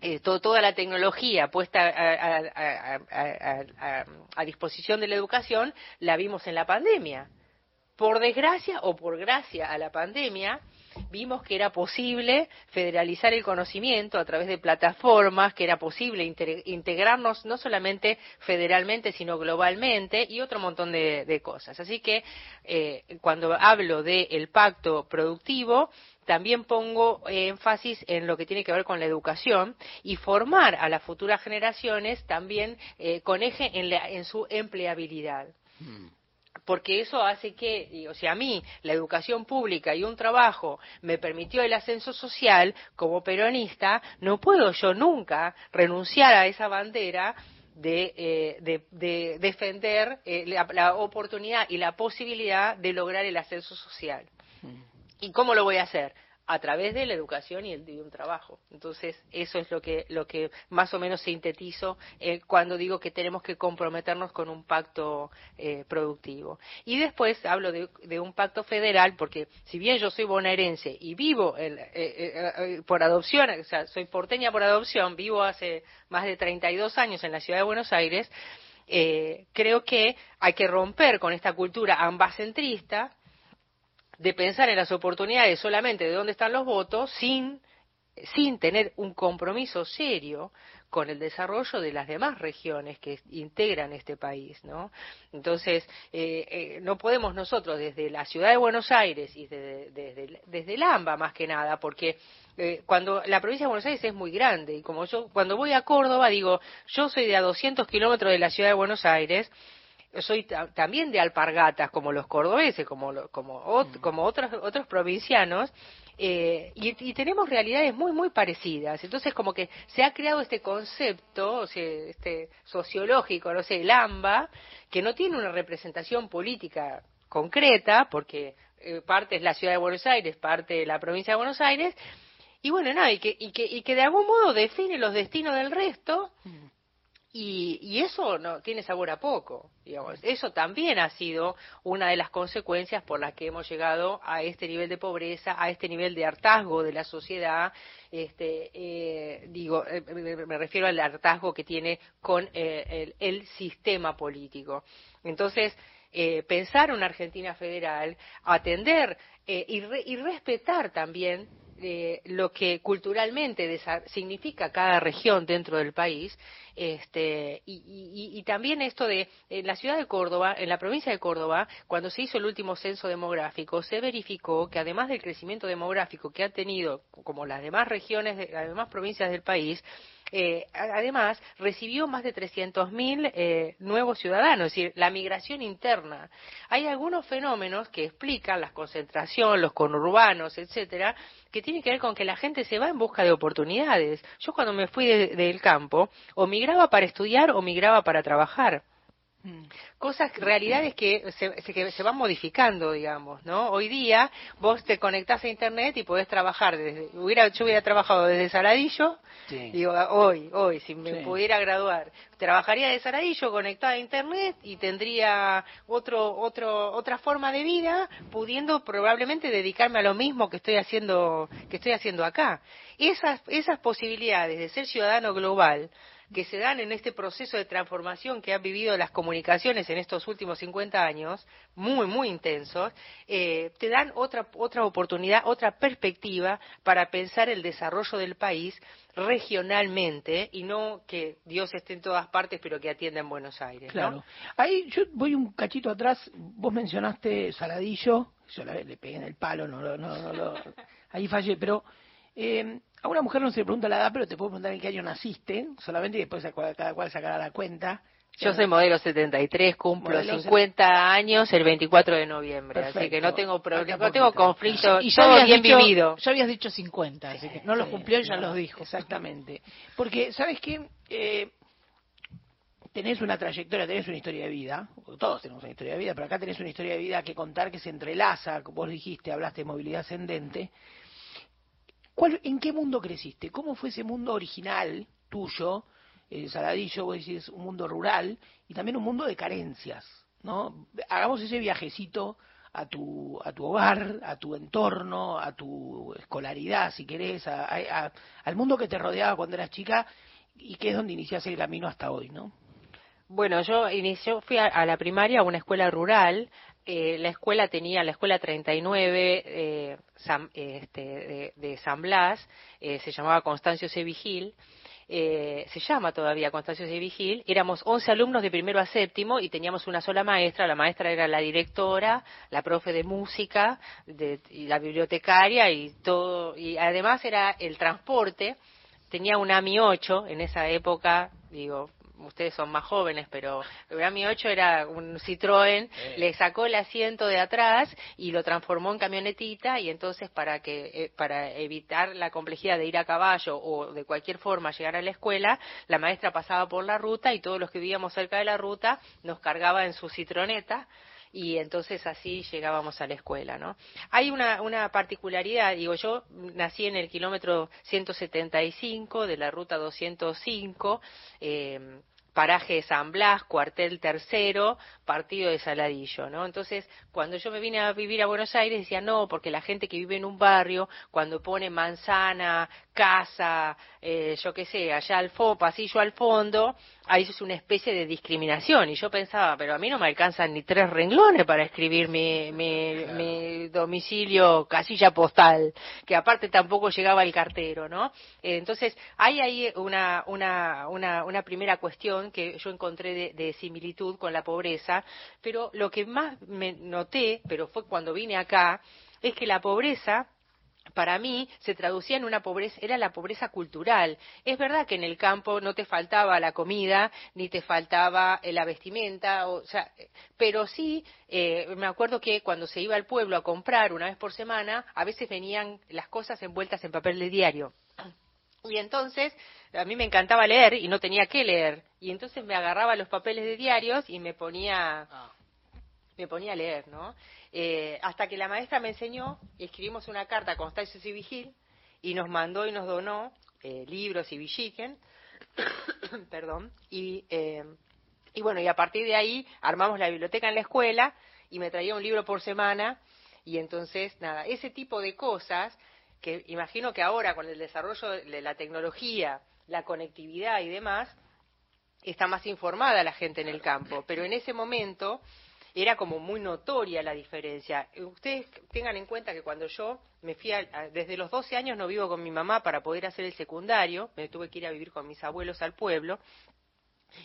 eh, to- toda la tecnología puesta a- a disposición de la educación la vimos en la pandemia. Por desgracia o por gracia a la pandemia, vimos que era posible federalizar el conocimiento a través de plataformas, que era posible integrarnos no solamente federalmente, sino globalmente y otro montón de, de cosas. Así que eh, cuando hablo del pacto productivo, también pongo énfasis en lo que tiene que ver con la educación y formar a las futuras generaciones también eh, con eje en, la- en su empleabilidad porque eso hace que, o sea, a mí la educación pública y un trabajo me permitió el ascenso social, como peronista, no puedo yo nunca renunciar a esa bandera de, eh, de- de defender eh, la, la oportunidad y la posibilidad de lograr el ascenso social. ¿Y cómo lo voy a hacer? A través de la educación y el de un trabajo. Entonces, eso es lo que, lo que más o menos sintetizo eh, cuando digo que tenemos que comprometernos con un pacto eh, productivo. Y después hablo de, un pacto federal, porque si bien yo soy bonaerense y vivo en- eh, eh, eh, por adopción, o sea, soy porteña por adopción, vivo hace más de 32 años en la ciudad de Buenos Aires, eh, creo que hay que romper con esta cultura ambacentrista de pensar en las oportunidades solamente de dónde están los votos sin, sin tener un compromiso serio con el desarrollo de las demás regiones que integran este país, ¿no? Entonces, eh, eh, no podemos nosotros desde la ciudad de Buenos Aires y desde, desde, desde el AMBA más que nada, porque eh, cuando la provincia de Buenos Aires es muy grande y como yo cuando voy a Córdoba digo, yo soy de a 200 kilómetros de la ciudad de Buenos Aires, soy ta- también de alpargatas como los cordobeses, como lo- como ot- como otros otros provincianos eh, y, y tenemos realidades muy muy parecidas. Entonces como que se ha creado este concepto, o sea, este sociológico, no sé, el AMBA, que no tiene una representación política concreta, porque eh, parte es la ciudad de Buenos Aires, parte de la provincia de Buenos Aires, y bueno, nada, y que, y que, y que de algún modo define los destinos del resto, y, y eso no tiene sabor a poco, digamos. Eso también ha sido una de las consecuencias por las que hemos llegado a este nivel de pobreza, a este nivel de hartazgo de la sociedad. Este, eh, digo, eh, me refiero al hartazgo que tiene con eh, el, el sistema político. Entonces, eh, pensar una Argentina federal, atender y, re- y respetar también eh, lo que culturalmente significa cada región dentro del país, este, y, y- y también esto de en la ciudad de Córdoba, en la provincia de Córdoba, cuando se hizo el último censo demográfico, se verificó que además del crecimiento demográfico que han tenido, como las demás regiones, las demás provincias del país, eh, además recibió más de 300.000 eh, nuevos ciudadanos, es decir, la migración interna. Hay algunos fenómenos que explican la concentración, los conurbanos, etcétera, que tienen que ver con que la gente se va en busca de oportunidades. Yo cuando me fui de- del campo, o migraba para estudiar o migraba para trabajar cosas, realidades que se, se- que se van modificando, digamos, ¿no? Hoy día vos te conectás a internet y podés trabajar desde, hubiera, yo hubiera trabajado desde Saladillo, digo, hoy, hoy, si me Sí. pudiera graduar, trabajaría de Saladillo conectada a internet y tendría otro, otro, otra forma de vida, pudiendo probablemente dedicarme a lo mismo que estoy haciendo, que estoy haciendo acá. Esas, esas posibilidades de ser ciudadano global, que se dan en este proceso de transformación que han vivido las comunicaciones en estos últimos 50 años, muy, muy intensos, eh, te dan otra, otra oportunidad, otra perspectiva para pensar el desarrollo del país regionalmente y no que Dios esté en todas partes pero que atienda en Buenos Aires. ¿no? Claro. Ahí yo voy un cachito atrás. Vos mencionaste Saladillo. Yo la- le pegué en el palo, no, no, no, lo- ahí fallé. Pero eh, a una mujer no se le pregunta la edad, pero te puedo preguntar en qué año naciste, solamente y después cada cada cual sacará la cuenta. Yo soy modelo 73, cumplo Modelo 50 años el 24 de noviembre, así que no tengo problema, Acá no tengo conflicto, Y ya todo habías bien dicho- vivido. Ya habías dicho 50, así que no lo Sí, cumplió y ya no, los dijo. Exactamente. Porque, ¿sabes qué? Eh, tenés una trayectoria, tenés una historia de vida, todos tenemos una historia de vida, pero acá tenés una historia de vida que contar que se entrelaza, como vos dijiste, hablaste de movilidad ascendente. ¿Cuál, ¿En qué mundo creciste? ¿Cómo fue ese mundo original tuyo? Eh, Saladillo, vos decís, un mundo rural y también un mundo de carencias, ¿no? Hagamos ese viajecito a tu, a tu hogar, a tu entorno, a tu escolaridad, si querés, a- al mundo que te rodeaba cuando eras chica y que es donde iniciaste el camino hasta hoy, ¿no? Bueno, yo inició, fui a, a la primaria a una escuela rural. Eh, la escuela tenía, la escuela 39 eh, San- este, de, de San Blas, eh, se llamaba Constancio C. Vigil. eh, se llama todavía Constancio C. Vigil. Éramos 11 alumnos de primero a séptimo y teníamos una sola maestra. La maestra era la directora, la profe de música de- y la bibliotecaria y todo. Y además era el transporte tenía un AMI 8 en esa época, digo, ustedes son más jóvenes, pero el Grammy 8 era un Citroën, le sacó el asiento de atrás y lo transformó en camionetita y entonces para que eh, para evitar la complejidad de ir a caballo o de cualquier forma llegar a la escuela, la maestra pasaba por la ruta y todos los que vivíamos cerca de la ruta nos cargaba en su citroneta y entonces así llegábamos a la escuela, ¿no? Hay una, una particularidad, digo, yo nací en el kilómetro 175 de la ruta 205, eh, paraje de San Blas, cuartel tercero, partido de Saladillo, ¿no? Entonces, cuando yo me vine a vivir a Buenos Aires, decía, no, porque la gente que vive en un barrio, cuando pone manzana, casa, eh, yo qué sé, allá al fondo, pasillo al fondo, ahí es una especie de discriminación. Y yo pensaba, pero a mí no me alcanzan ni tres renglones para escribir mi, mi, mi domicilio, casilla postal, que aparte tampoco llegaba el cartero, ¿no? Eh, entonces, hay ahí una, una, una, una primera cuestión que yo encontré de, de similitud con la pobreza, pero lo que más me noté, pero fue cuando vine acá, es que la pobreza para mí se traducía en una pobreza, era la pobreza cultural. Es verdad que en el campo no te faltaba la comida, ni te faltaba eh, la vestimenta, o sea, pero sí, eh, me acuerdo que cuando se iba al pueblo a comprar una vez por semana, a veces venían las cosas envueltas en papel de diario. Y entonces, a mí me encantaba leer y no tenía que leer. Y entonces me agarraba los papeles de diarios y me ponía, me ponía a leer, ¿no? Eh, hasta que la maestra me enseñó, y escribimos una carta a Constancio Vigil, y nos mandó y nos donó eh, libros y villiquen, perdón, y, eh, y bueno, y a partir de ahí armamos la biblioteca en la escuela, y me traía un libro por semana, y entonces, nada, ese tipo de cosas, que imagino que ahora con el desarrollo de la tecnología, la conectividad y demás, está más informada la gente en el campo, pero en ese momento era como muy notoria la diferencia. Ustedes tengan en cuenta que cuando yo me fui, a- desde los 12 años no vivo con mi mamá para poder hacer el secundario, me tuve que ir a vivir con mis abuelos al pueblo,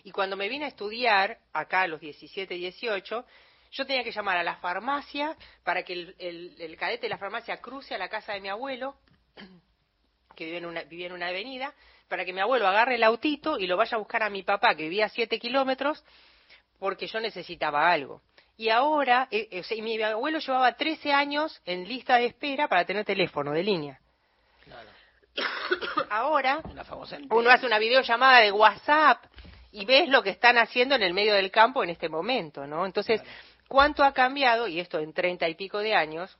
y cuando me vine a estudiar, acá a los 17, 18, yo tenía que llamar a la farmacia para que el, el- el cadete de la farmacia cruce a la casa de mi abuelo, que vivía en, una, vivía en una avenida, para que mi abuelo agarre el autito y lo vaya a buscar a mi papá, que vivía a 7 kilómetros, porque yo necesitaba algo. Y ahora, eh, eh, o sea, y mi abuelo llevaba 13 años en lista de espera para tener teléfono de línea. ahora, uno hace una videollamada de WhatsApp y ves lo que están haciendo en el medio del campo en este momento, ¿no? Entonces, ¿cuánto ha cambiado? Y esto en treinta y pico de años,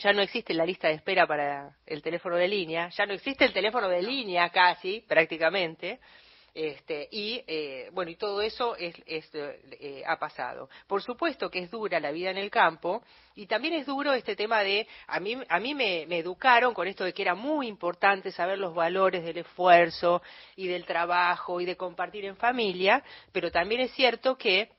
ya no existe la lista de espera para el teléfono de línea, ya no existe el teléfono de línea casi, prácticamente, este, y eh, bueno, y todo eso es, es, eh, ha pasado. Por supuesto que es dura la vida en el campo y también es duro este tema de, a mí, a mí me, me educaron con esto de que era muy importante saber los valores del esfuerzo y del trabajo y de compartir en familia, pero también es cierto que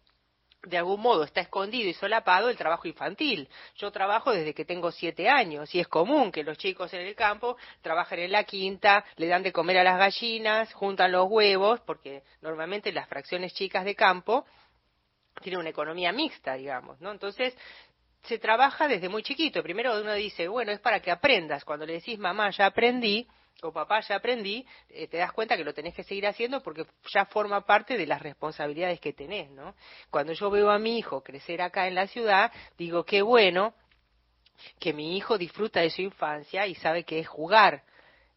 de algún modo está escondido y solapado el trabajo infantil. Yo trabajo desde que tengo siete años y es común que los chicos en el campo trabajen en la quinta, le dan de comer a las gallinas, juntan los huevos, porque normalmente las fracciones chicas de campo tienen una economía mixta, digamos, ¿no? Entonces, se trabaja desde muy chiquito. Primero uno dice, bueno, es para que aprendas. Cuando le decís, mamá, ya aprendí, o papá, ya aprendí, eh, te das cuenta que lo tenés que seguir haciendo porque ya forma parte de las responsabilidades que tenés, ¿no? Cuando yo veo a mi hijo crecer acá en la ciudad, digo, qué bueno que mi hijo disfruta de su infancia y sabe que es jugar.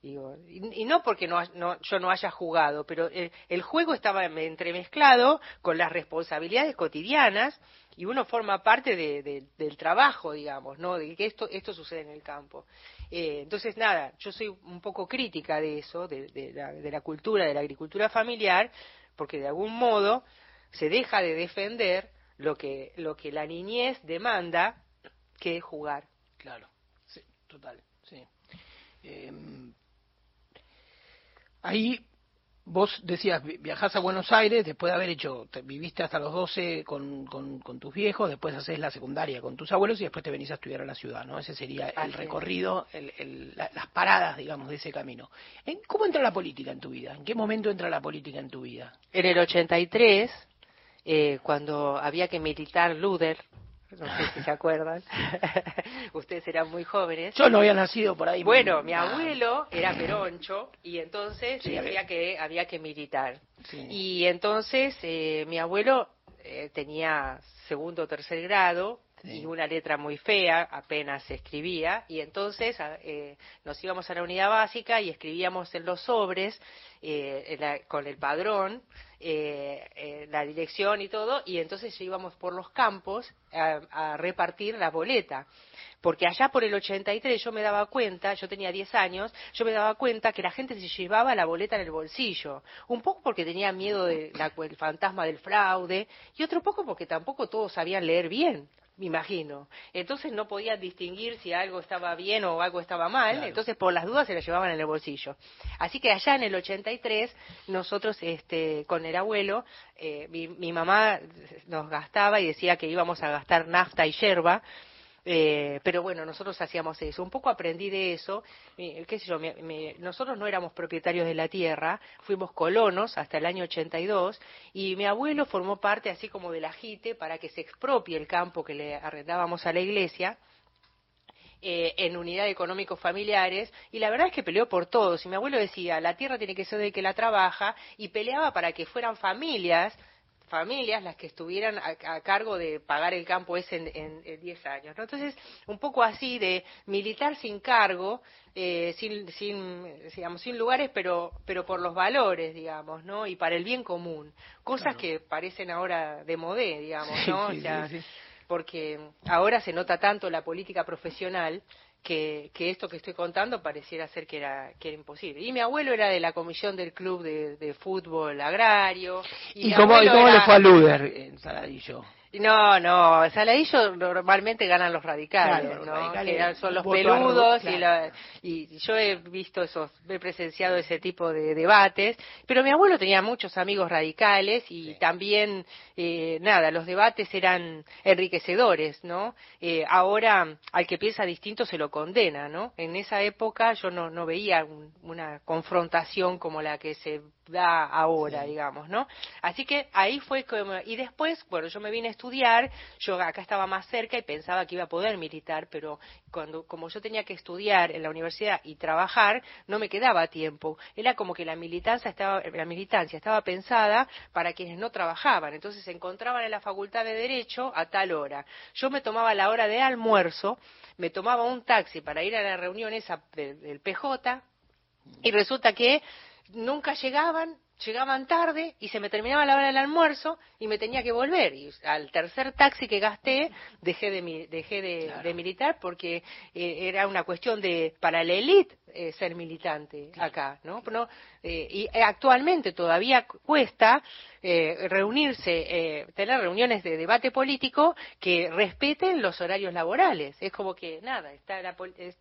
Digo, y, no porque no, no- yo no haya jugado, pero el, el juego estaba entremezclado con las responsabilidades cotidianas y uno forma parte de- del trabajo, digamos, ¿no? De que esto, esto sucede en el campo. Eh, entonces, nada, yo soy un poco crítica de eso, de, de la, de la cultura, de la agricultura familiar, porque de algún modo se deja de defender lo que, lo que la niñez demanda, que es jugar. Claro, sí, total, sí. Eh, ahí vos decías, vi- viajás a Buenos Aires, después de haber hecho, te- viviste hasta los 12 con, con, con tus viejos, después haces la secundaria con tus abuelos y después te venís a estudiar a la ciudad, ¿no? Ese sería el recorrido, el, el- la- las paradas, digamos, de ese camino. ¿En, ¿Cómo entra la política en tu vida? ¿En qué momento entra la política en tu vida? En el 83, eh, cuando había que militar Luder, No sé si se acuerdan. Ustedes eran muy jóvenes. Yo no había nacido por ahí. Bueno, mi Ah. abuelo era peroncho y entonces Sí, decía que había que militar. Sí. Y entonces eh, mi abuelo eh, tenía segundo o tercer grado y una letra muy fea, apenas se escribía, y entonces eh, nos íbamos a la unidad básica y escribíamos en los sobres eh, la- con el padrón eh, eh, la dirección y todo, y entonces íbamos por los campos a, a repartir la boleta. Porque allá por el 83 yo me daba cuenta, yo tenía 10 años, yo me daba cuenta que la gente se llevaba la boleta en el bolsillo. Un poco porque tenía miedo del fantasma del fraude y otro poco porque tampoco todos sabían leer bien. Me imagino. Entonces no podían distinguir si algo estaba bien o algo estaba mal, entonces por las dudas se la llevaban en el bolsillo. Así que allá en el 83, nosotros este, con el abuelo, eh, mi, mi mamá nos gastaba y decía que íbamos a gastar nafta y yerba, eh, pero bueno, nosotros hacíamos eso. Un poco aprendí de eso. qué sé yo, me- me- nosotros no éramos propietarios de la tierra, fuimos colonos hasta el año 82 y mi abuelo formó parte así como del ajite para que se expropie el campo que le arrendábamos a la iglesia eh, en unidad económicos familiares y la verdad es que peleó por todos y mi abuelo decía la tierra tiene que ser del que la trabaja y peleaba para que fueran familias familias las que estuvieran a, a cargo de pagar el campo ese en, en- en 10 años. ¿no? Entonces, un poco así de militar sin cargo, eh, sin, sin, digamos, sin lugares, pero, pero por los valores, digamos, ¿no? Y para el bien común. Cosas que parecen ahora de modé, digamos, ¿no? sí, o sea, sí, sí. porque ahora se nota tanto la política profesional que, que esto que estoy contando pareciera ser que era, que era imposible. Y mi abuelo era de la comisión del club de, de fútbol agrario. ¿Y cómo, y cómo le fue a Luder en Saladillo? No, no, Saladillo normalmente ganan los radicales, Claro, ¿no? radicales, Que son los peludos y, la- y yo he visto esos, he presenciado ese tipo de debates, pero mi abuelo tenía muchos amigos radicales y también, eh, nada, los debates eran enriquecedores, ¿no? Eh, ahora al que piensa distinto se lo condena, ¿no? En esa época yo no, no veía un- una confrontación como la que se da ahora, digamos, ¿no? Así que ahí fue como, y después, bueno, yo me vine a estudiar, yo acá estaba más cerca y pensaba que iba a poder militar, pero cuando, como yo tenía que estudiar en la universidad y trabajar, no me quedaba tiempo. Era como que la militancia estaba, la militancia estaba pensada para quienes no trabajaban, entonces se encontraban en la facultad de Derecho a tal hora. Yo me tomaba la hora de almuerzo, me tomaba un taxi para ir a la reunión esa de- del PJ, y resulta que nunca llegaban, llegaban tarde y se me terminaba la hora del almuerzo y me tenía que volver. Y al tercer taxi que gasté dejé de, dejé de, de militar porque eh, era una cuestión de, para la élite, eh, ser militante acá, ¿no? No, eh, y eh, actualmente todavía cu- cuesta eh, reunirse, eh, tener reuniones de debate político que respeten los horarios laborales. Es como que nada, está la es-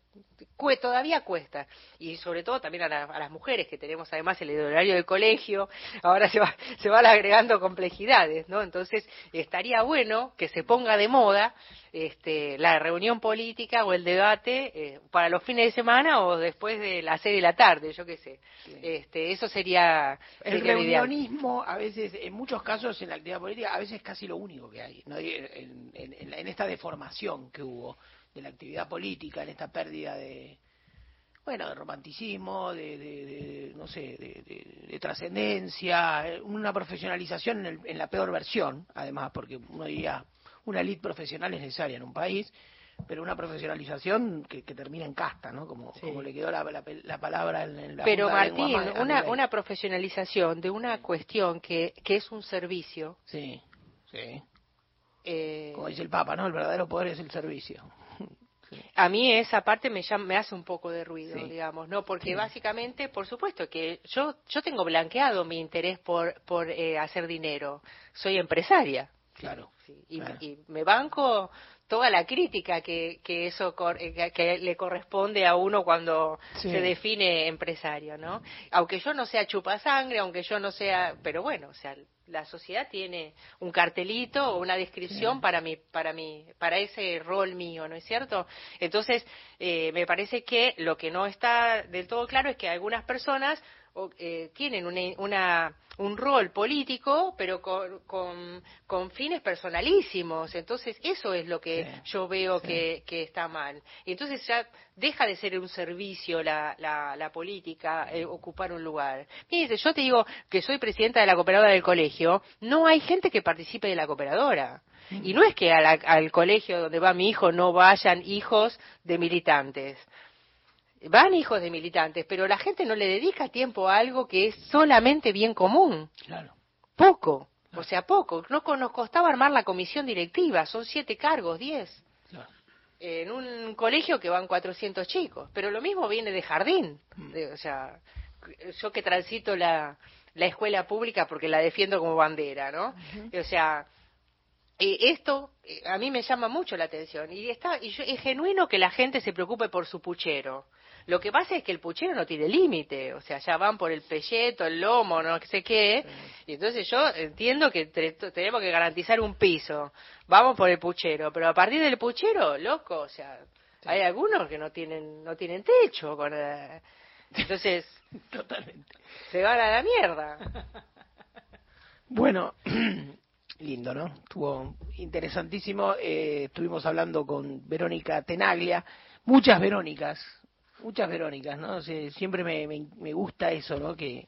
todavía cuesta. Y sobre todo también a, la- a las mujeres que tenemos además el horario del colegio, ahora se, va, se van agregando complejidades, ¿no? Entonces estaría bueno que se ponga de moda este, la reunión política o el debate eh, para los fines de semana o después de las seis de la tarde, yo qué sé. Este, eso sería, El sería ideal. reunionismo, a veces, en muchos casos en la actividad política, a veces es casi lo único que hay, ¿no? En, en- en esta deformación que hubo de la actividad política, en esta pérdida de, bueno, de romanticismo, de, de- de- no sé, de, de- de trascendencia, eh, una profesionalización en, el- en la peor versión, además, porque uno diría, una elite profesional es necesaria en un país, pero una profesionalización que, que termina en casta, ¿no? Como, como le quedó la, la- la palabra en, en la Pero Martín, una, una profesionalización de una cuestión que, que es un servicio. Sí, sí. eh, Como dice el Papa, ¿no? El verdadero poder es el servicio. A mí esa parte me, llama- me hace un poco de ruido, Sí. digamos, ¿no? Porque básicamente, por supuesto que yo, yo tengo blanqueado mi interés por, por eh, hacer dinero. Soy empresaria. Claro. Y, claro. y me banco toda la crítica que, que eso cor- eh, que, le corresponde a uno cuando Sí. se define empresario, ¿no? Aunque yo no sea chupasangre, aunque yo no sea, pero bueno, o sea, la sociedad tiene un cartelito o una descripción para mi, para mi, para ese rol mío, ¿no es cierto? Entonces, eh, me parece que lo que no está del todo claro es que algunas personas o, eh, tienen una, una- un rol político, pero con, con, con fines personalísimos. Entonces, eso es lo que yo veo que, que está mal. Y entonces ya deja de ser un servicio la, la, la política, eh, ocupar un lugar. Mire, yo te digo que soy presidenta de la cooperadora del colegio, no hay gente que participe de la cooperadora. Y no es que a la- al colegio donde va mi hijo no vayan hijos de militantes. Van hijos de militantes, pero la gente no le dedica tiempo a algo que es solamente bien común. Claro. Poco. O sea, poco. No nos costaba armar la comisión directiva. Son siete cargos, diez. En un colegio que van 400 chicos. Pero lo mismo viene de jardín. De- o sea, yo que transito la, la escuela pública porque la defiendo como bandera, ¿no? O sea, eh, esto eh, a mí me llama mucho la atención y está y yo- es genuino que la gente se preocupe por su puchero. Lo que pasa es que el puchero no tiene límite, o sea, ya van por el pelleto, el lomo, no sé qué, y entonces yo entiendo que tenemos que garantizar un piso, vamos por el puchero, pero a partir del puchero, loco, o sea, hay algunos que no tienen no tienen techo, con, eh, entonces se van a la mierda. Bueno, lindo, ¿no? Estuvo interesantísimo. Eh, estuvimos hablando con Verónica Tenaglia, muchas Verónicas, muchas Verónicas, ¿no? O siempre me, me, me gusta eso, ¿no? Que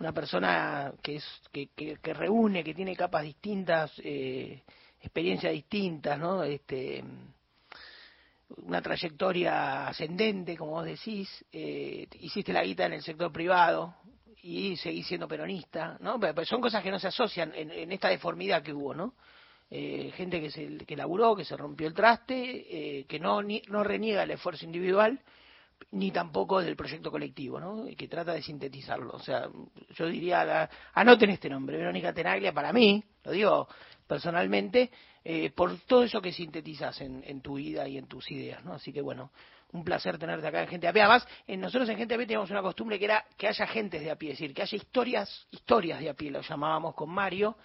una persona que es que, que, que reúne, que tiene capas distintas, eh, experiencias distintas, ¿no? Este una trayectoria ascendente, como vos decís, eh, hiciste la guita en el sector privado y seguís siendo peronista, ¿no? Pero, son cosas que no se asocian en, en esta deformidad que hubo, ¿no? Eh, gente que se que laburó, que se rompió el traste, eh, que no ni- no reniega el esfuerzo individual ni tampoco del proyecto colectivo, ¿no? Que trata de sintetizarlo. O sea, yo diría, la- anoten este nombre, Verónica Tenaglia, para mí, lo digo personalmente, eh, por todo eso que sintetizas en, en tu vida y en tus ideas, ¿no? Así que bueno, un placer tenerte acá en Gente a pie. Además, en nosotros en Gente a pie teníamos una costumbre que era que haya gentes de a pie, es decir, que haya historias, historias de a pie, lo llamábamos con Mario,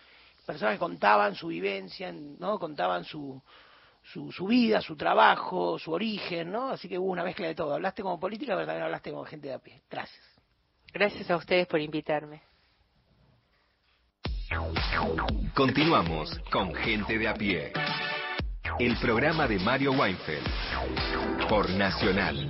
personas que contaban su vivencia, ¿no? Contaban su, su, su vida, su trabajo, su origen, ¿no? Así que hubo una mezcla de todo. Hablaste como política, pero también hablaste como gente de a pie. Gracias. Gracias a ustedes por invitarme. Continuamos con Gente de a pie. El programa de Mario Weinfeld. Por Nacional.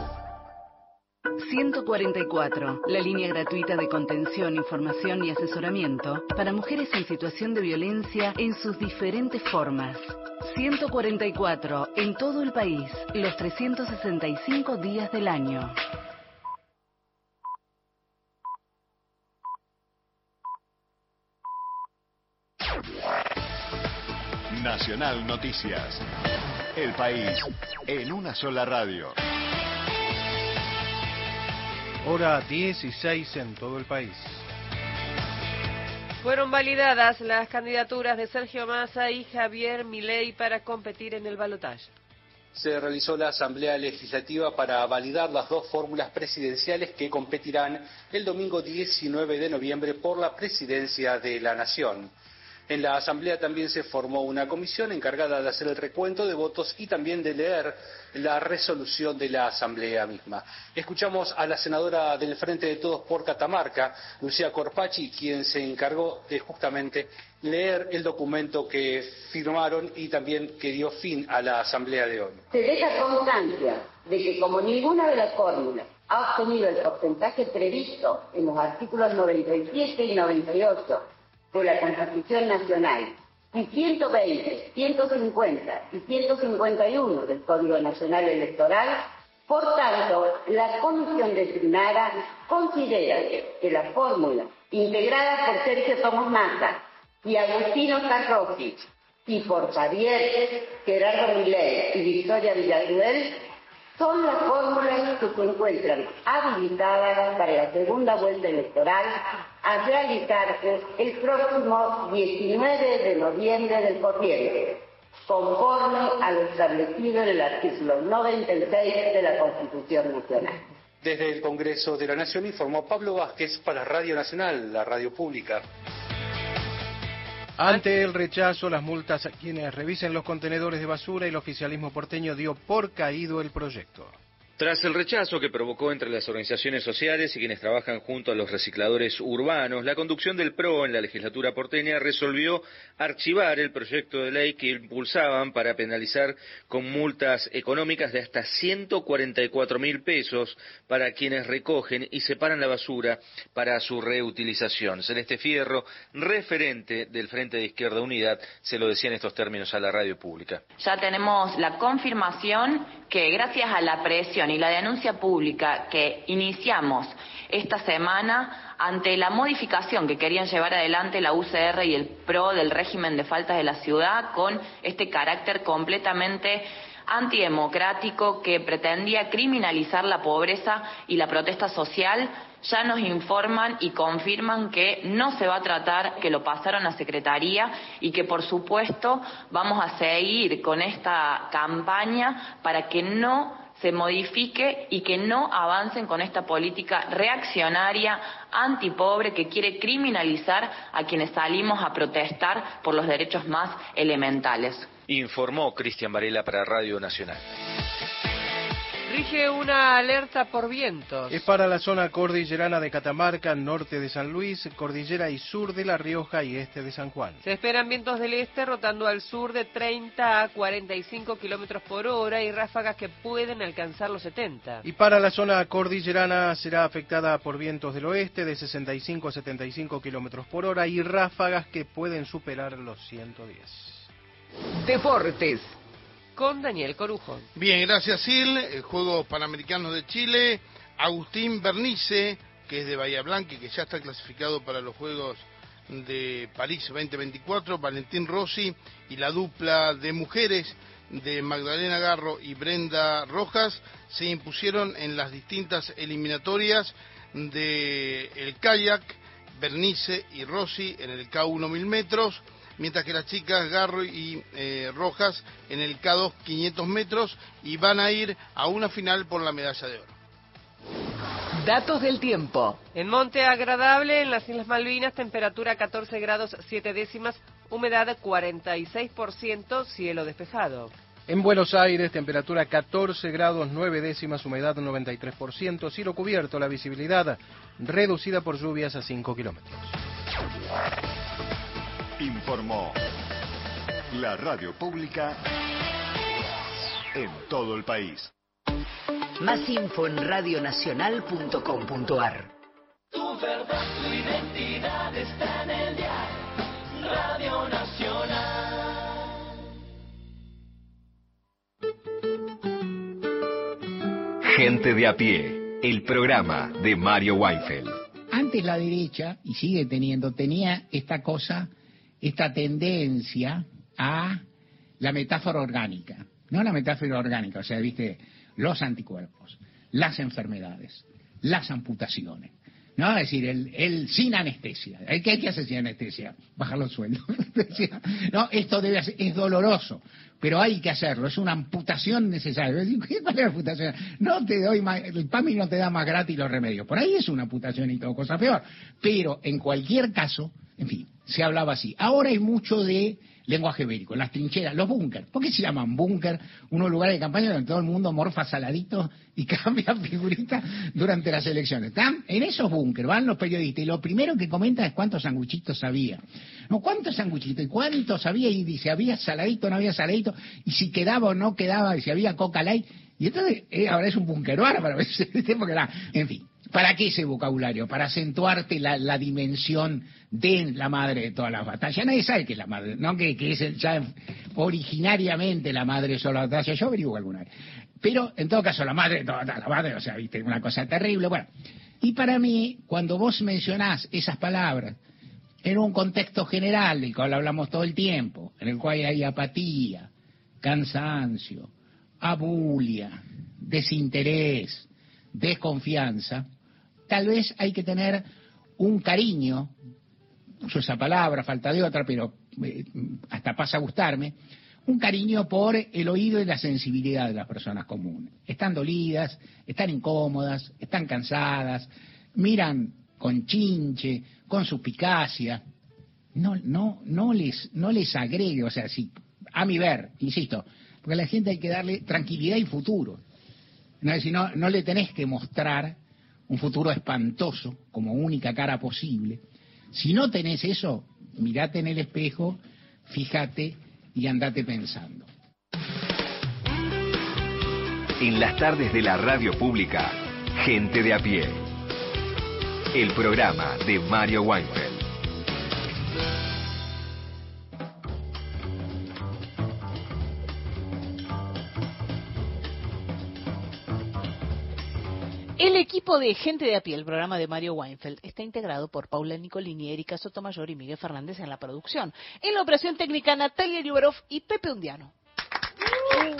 144, la línea gratuita de contención, información y asesoramiento para mujeres en situación de violencia en sus diferentes formas. 144, en todo el país, los 365 días del año. Nacional Noticias. El país en una sola radio. Hora 16 en todo el país. Fueron validadas las candidaturas de Sergio Massa y Javier Milei para competir en el balotaje. Se realizó la Asamblea Legislativa para validar las dos fórmulas presidenciales que competirán el domingo 19 de noviembre por la presidencia de la Nación. En la Asamblea también se formó una comisión encargada de hacer el recuento de votos y también de leer la resolución de la Asamblea misma. Escuchamos a la senadora del Frente de Todos por Catamarca, Lucía Corpachi, quien se encargó de justamente leer el documento que firmaron y también que dio fin a la Asamblea de hoy. Se deja constancia de que como ninguna de las fórmulas ha obtenido el porcentaje previsto en los artículos 97 y 98 de la Constitución Nacional y 120, 150 y 151 del Código Nacional Electoral, por tanto, la Comisión designada considera que la fórmula integrada por Sergio Tomás Massa y Agustino Carrossi y por Javier Gerardo Milei y Victoria Villarruel son las fórmulas que se encuentran habilitadas para la segunda vuelta electoral a realizarse el próximo 19 de noviembre del corriente. conforme a lo establecido en el artículo 96 de la Constitución Nacional. Desde el Congreso de la Nación informó Pablo Vázquez para Radio Nacional, la radio pública. Ante el rechazo, las multas a quienes revisen los contenedores de basura, el oficialismo porteño dio por caído el proyecto. Tras el rechazo que provocó entre las organizaciones sociales y quienes trabajan junto a los recicladores urbanos, la conducción del PRO en la legislatura porteña resolvió archivar el proyecto de ley que impulsaban para penalizar con multas económicas de hasta 144 mil pesos para quienes recogen y separan la basura para su reutilización. Celeste Fierro, referente del Frente de Izquierda Unidad, se lo decía en estos términos a la radio pública. Ya tenemos la confirmación que gracias a la presión y la denuncia pública que iniciamos esta semana ante la modificación que querían llevar adelante la UCR y el PRO del régimen de faltas de la ciudad con este carácter completamente antidemocrático que pretendía criminalizar la pobreza y la protesta social, ya nos informan y confirman que no se va a tratar, que lo pasaron a Secretaría y que, por supuesto, vamos a seguir con esta campaña para que no se modifique y que no avancen con esta política reaccionaria, antipobre, que quiere criminalizar a quienes salimos a protestar por los derechos más elementales. Informó Cristian Varela para Radio Nacional. Rige una alerta por vientos. Es para la zona cordillerana de Catamarca, norte de San Luis, cordillera y sur de La Rioja y este de San Juan. Se esperan vientos del este rotando al sur de 30 a 45 kilómetros por hora y ráfagas que pueden alcanzar los 70. Y para la zona cordillerana será afectada por vientos del oeste de 65 a 75 kilómetros por hora y ráfagas que pueden superar los 110. Deportes. Con Daniel Corujo. Bien, gracias Sil. Juegos Panamericanos de Chile. Agustín Bernice, que es de Bahía Blanca y que ya está clasificado para los Juegos de París 2024. Valentín Rossi y la dupla de mujeres de Magdalena Garro y Brenda Rojas se impusieron en las distintas eliminatorias del el kayak, Bernice y Rossi en el K1 1000 metros, mientras que las chicas Garro y eh, Rojas en el K2 500 metros y van a ir a una final por la medalla de oro. Datos del tiempo. En Monte Agradable, en las Islas Malvinas, temperatura 14 grados 7 décimas, humedad 46%, cielo despejado. En Buenos Aires, temperatura 14 grados 9 décimas, humedad 93%, cielo cubierto, la visibilidad reducida por lluvias a 5 kilómetros. Informó la radio pública en todo el país. Más info en radionacional.com.ar. Tu verdad, tu identidad está en el día. Radio Nacional. Gente de a pie, el programa de Mario Weinfeld. Antes la derecha, y sigue teniendo, tenía esta cosa, esta tendencia a la metáfora orgánica. No la metáfora orgánica, o sea, viste, los anticuerpos, las enfermedades, las amputaciones. No, es decir, el, el sin anestesia. ¿El ¿Qué hay que hacer sin anestesia? Bajar los sueldos. No, esto debe ser, es doloroso, pero hay que hacerlo. Es una amputación necesaria. ¿Qué ¿Cuál es la amputación? No te doy más, el PAMI no te da más gratis los remedios. Por ahí es una amputación y todo, cosa peor. Pero en cualquier caso, en fin, se hablaba así. Ahora hay mucho de lenguaje bélico, las trincheras, los búnker. ¿Por qué se llaman búnker? Unos lugares de campaña donde todo el mundo morfa saladitos y cambia figuritas durante las elecciones. ¿Están? En esos búnker van los periodistas y lo primero que comentan es cuántos sanguchitos había. No, cuántos sanguchitos y cuántos había y dice, había saladito, no había saladito, y si quedaba o no quedaba, y si había coca light. Y entonces, eh, ahora es un búnker bárbaro, porque en fin. ¿Para qué ese vocabulario? Para acentuarte la, dimensión de la madre de todas las batallas. Nadie sabe que es la madre, no que, es ya originariamente la madre de todas las batallas. Yo averiguo alguna vez. Pero, en todo caso, la madre de todas la madre, o sea, viste, una cosa terrible. Bueno, y para mí, cuando vos mencionás esas palabras en un contexto general del cual hablamos todo el tiempo, en el cual hay apatía, cansancio, abulia, desinterés, desconfianza, tal vez hay que tener un cariño, uso esa palabra, falta de otra, pero eh, hasta pasa a gustarme, un cariño por el oído y la sensibilidad de las personas comunes. Están dolidas, están incómodas, están cansadas, miran con chinche, con suspicacia. No, no, no les, no les agregue, o sea, si, a mi ver, insisto, porque a la gente hay que darle tranquilidad y futuro. No, decir, no, no le tenés que mostrar un futuro espantoso como única cara posible. Si no tenés eso, mirate en el espejo, fíjate y andate pensando. En las tardes de la radio pública, Gente de a pie. El programa de Mario Weinfeld. Equipo de Gente de a pie, el programa de Mario Weinfeld, está integrado por Paula Nicolini, Erika Sotomayor y Miguel Fernández en la producción. En la operación técnica, Natalia Liuberov y Pepe Undiano. Uy,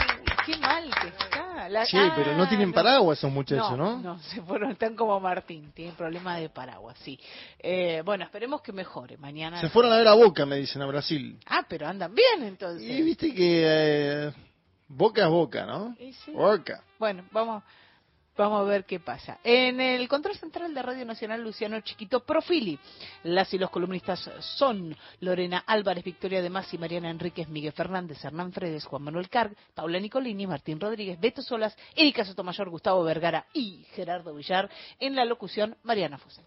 qué mal que está. La- Sí, ah, pero no tienen paraguas esos muchachos, ¿no? No, se fueron, están como Martín, tienen problemas de paraguas, sí. Eh, bueno, esperemos que mejore mañana. Se fueron a ver a Boca, me dicen, a Brasil. Ah, pero andan bien entonces. Y viste que eh, Boca es Boca, ¿no? Y sí. Boca. Bueno, vamos, vamos a ver qué pasa. En el control central de Radio Nacional, Luciano Chiquito Profili. Las y los columnistas son Lorena Álvarez, Victoria de Masi, Mariana Enríquez, Miguel Fernández, Hernán Fredes, Juan Manuel Carg, Paula Nicolini, Martín Rodríguez, Beto Solas, Erika Sotomayor, Gustavo Vergara y Gerardo Villar. En la locución, Mariana Fuset.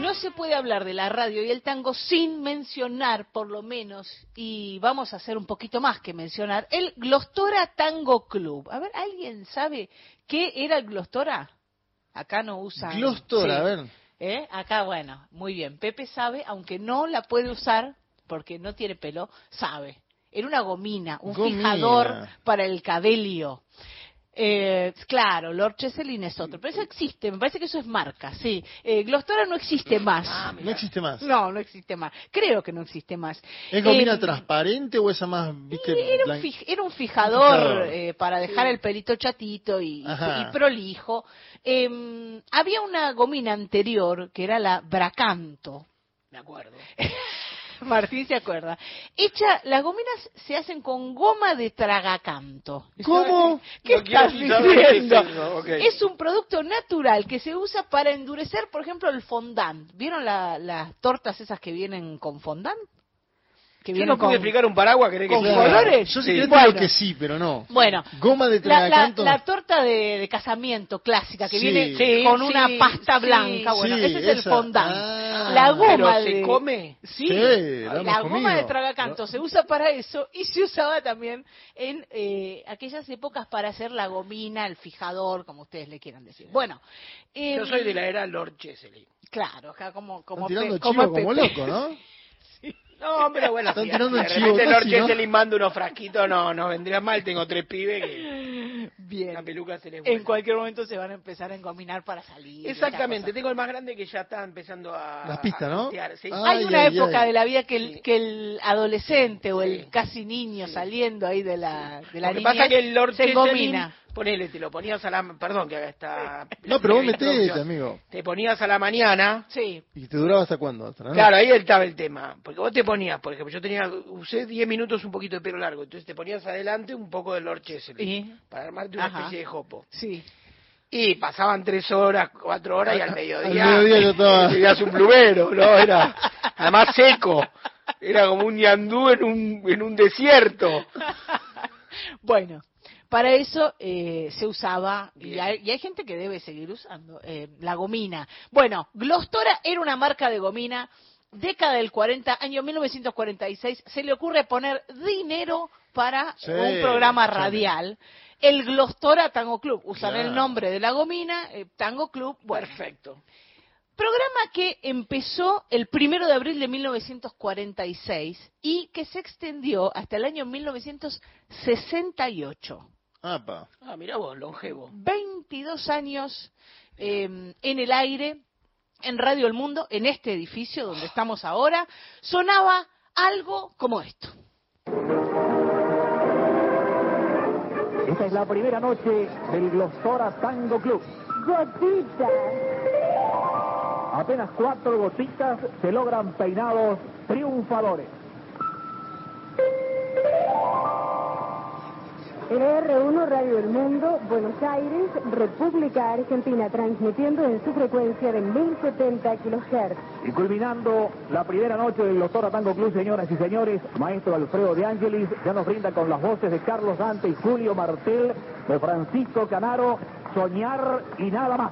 No se puede hablar de la radio y el tango sin mencionar, por lo menos, y vamos a hacer un poquito más que mencionar, el Glostora Tango Club. A ver, ¿alguien sabe qué era el Glostora? Acá no usan. Glostora, Sí. a ver. ¿Eh? Acá, bueno, muy bien. Pepe sabe, aunque no la puede usar porque no tiene pelo, sabe. Era una gomina, un Gomina. fijador para el cabello. Eh, claro, Lord Cheselin es otro, pero eso existe, me parece que eso es marca, sí. Eh, Glostora no existe más. No existe más. No, no existe más. Creo que no existe más. ¿Es gomina Eh, transparente o esa más, viste? era un, blan- fij- era un fijador, fijador. eh, para dejar el pelito chatito y, y prolijo. Eh, había una gomina anterior que era la Bracanto. Me acuerdo. Martín se acuerda. Hecha, las gominas se hacen con goma de tragacanto. ¿Cómo? ¿Qué No estás diciendo? Es un producto natural que se usa para endurecer, por ejemplo, el fondant. ¿Vieron la- las tortas esas que vienen con fondant? Que Yo no pude con- explicar un paraguas, ¿querés que con colores. Yo Sí. sí, Bueno. creo que sí, pero no. Bueno, Goma de la, la, tragacanto. la torta de, de casamiento clásica que Sí. viene Sí, con sí, una pasta sí, blanca, bueno, sí, ese es el esa. fondant. Ah. la goma ¿Pero de se come? Sí, la goma comido. de tragacanto se usa para eso y se usaba también en eh, aquellas épocas para hacer la gomina, el fijador, como ustedes le quieran decir. Bueno, eh, Yo soy de la era Lord Cheseley. Claro, acá como como, Están tirando Pe- como chivo como loco, ¿no? No, pero bueno, Están si tirando de el chivo Lord ¿no? Cheseley manda unos frasquitos, no, no vendría mal. Tengo tres pibes que Bien. la peluca se les En cualquier momento se van a empezar a engominar para salir. Exactamente, tengo el más grande que ya está empezando a... Las pistas, ¿no? Hay Ay, una ay, época ay. de la vida que el, que el adolescente o el casi niño saliendo ahí de la, de la Lo que niñez pasa que el Lord se Cheselin, engomina. Ponele, te lo ponías a la... Perdón que haga esta... No, pero vos introducción. amigo. Te ponías a la mañana... Sí. ¿Y te duraba hasta cuándo? Hasta la Claro, ahí estaba el tema. Porque vos te ponías, por ejemplo, yo tenía, usé 10 minutos un poquito de pelo largo, entonces te ponías adelante un poco de Lord Cheseley ¿Y? para armarte una Ajá. especie de jopo. Sí. Y pasaban tres horas, cuatro horas y al Al- mediodía, al mediodía ya estaba- tenías un plumero, ¿no? Era además seco. Era como un ñandú en un, en un desierto. Bueno, para eso eh, se usaba, y hay, y hay gente que debe seguir usando, eh, la gomina. Bueno, Glostora era una marca de gomina, década del 40, año 1946, se le ocurre poner dinero para Sí, un programa radial. El Glostora Tango Club, usan Claro. el nombre de la gomina, eh, Tango Club, bueno, Perfecto. Programa que empezó el primero de abril de 1946 y que se extendió hasta el año 1968. Apa. Ah, mirá vos, longevo. 22 años eh, en el aire, en Radio El Mundo, en este edificio donde estamos ahora, sonaba algo como esto. Esta es la primera noche del Glostora Tango Club. Gotitas. Apenas cuatro gotitas se logran peinados triunfadores. LR1 Radio del Mundo, Buenos Aires, República Argentina, transmitiendo en su frecuencia de 1070 kHz. Y culminando la primera noche del Doctor Tango Club, señoras y señores, maestro Alfredo de Ángelis ya nos brinda con las voces de Carlos Dante y Julio Martel, de Francisco Canaro, Soñar y nada más.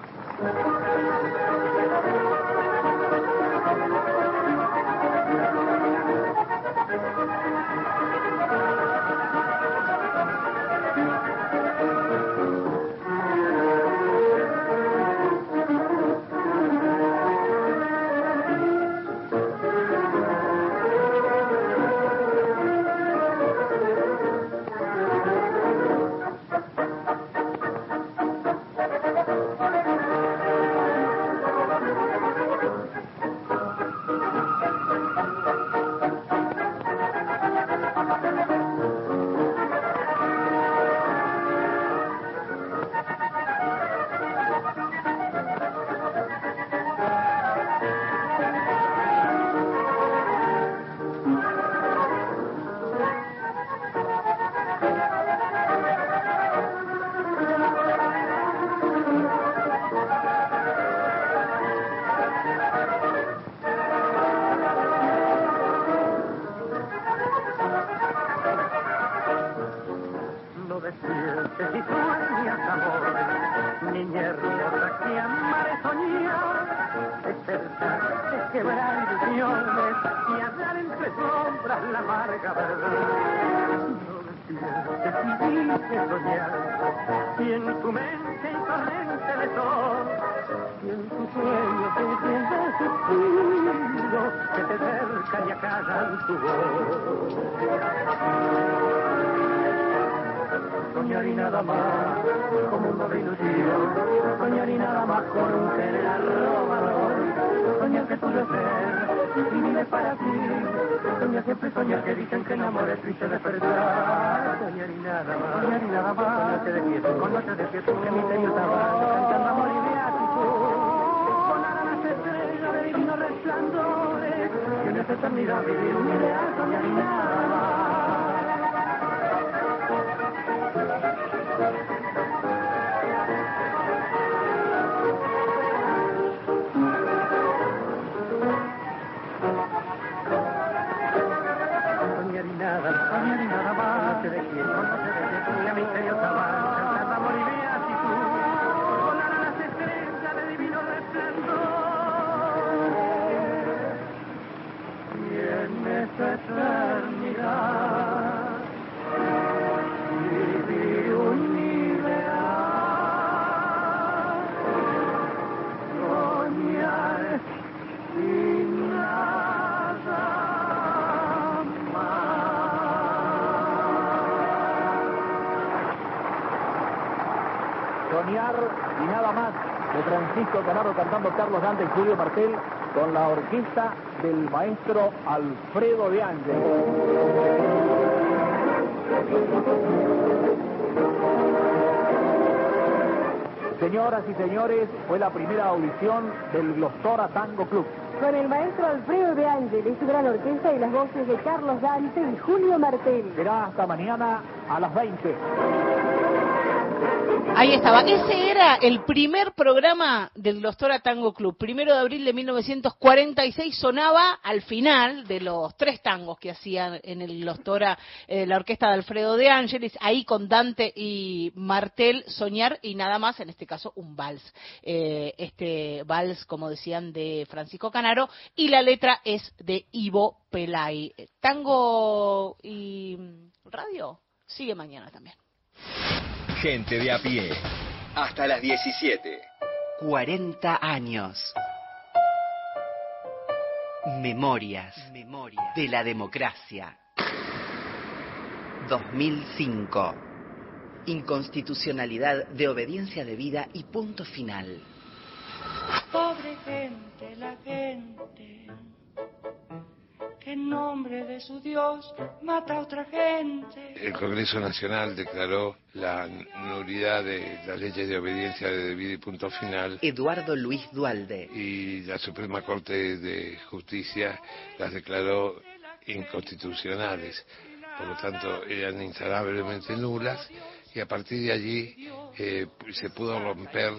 Y tu voz. Soñar y nada más, como un doble ilusión. Soñar y nada más con un general robador. Soñar que tuyo es ser y vive para ti. Soñar siempre soñar que dicen que el amor es triste despertar. Soñar y nada más, soñar y nada más. Con noche de fiesta, con noche de fiesta, que misteriosa banda cantando amor y beatitud. Sonar a las estrellas de divinos resplandores. Esta eternidad vivir un ideal, nada y nada, más. No no la misteriosa amor eternidad, vivir nada Soñar y nada más de Francisco Canaro cantando Carlos Dante y Julio Martel con la orquesta del maestro Alfredo de Ángeles. Señoras y señores, fue la primera audición del Glostora Tango Club. Con el maestro Alfredo de Ángeles, su gran orquesta y las voces de Carlos Dante y Julio Martel. Será hasta mañana a las 20. Ahí estaba. Ese era el primer programa del Glostora Tango Club. Primero de abril de 1946 sonaba al final de los tres tangos que hacían en el Glostora eh, la orquesta de Alfredo de Ángeles, ahí con Dante y Martel, Soñar y nada más, en este caso un vals. Eh, este vals, como decían, de Francisco Canaro y la letra es de Ivo Pelay. Tango y radio sigue mañana también. Gente de a pie. Hasta las 17. 40 años. Memorias, de la democracia. 2005. Inconstitucionalidad de obediencia debida y punto final. Pobre gente, la gente que en nombre de su Dios mata a otra gente. El Congreso Nacional declaró la nulidad de las leyes de obediencia de debida y punto final Eduardo Luis Dualde. y la Suprema Corte de Justicia las declaró inconstitucionales. por lo tanto eran insanablemente nulas, y a partir de allí eh, se pudo romper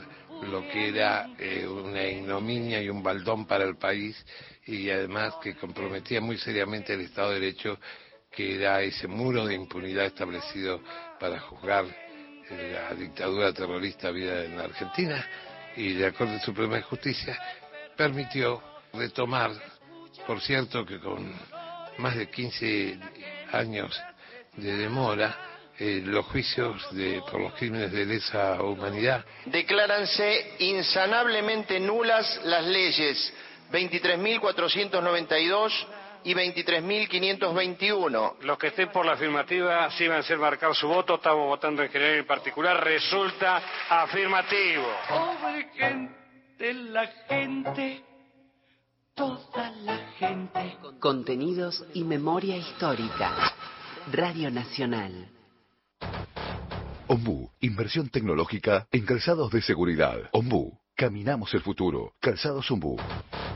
lo que era eh, una ignominia y un baldón para el país, y además que comprometía muy seriamente el Estado de Derecho, que era ese muro de impunidad establecido para juzgar eh, la dictadura terrorista vida en Argentina, y la Corte Suprema de Justicia permitió retomar, por cierto que con más de 15 años de demora, eh, los juicios de, por los crímenes de lesa humanidad. Decláranse insanablemente nulas las leyes 23.492 y 23.521. Los que estén por la afirmativa, sí van a hacer marcar su voto. Estamos votando en general y en particular. Resulta afirmativo. Pobre gente, la gente, toda la gente. Contenidos y memoria histórica. Radio Nacional. Ombú, inversión tecnológica en calzados de seguridad. Ombú, caminamos el futuro. Calzados Ombú,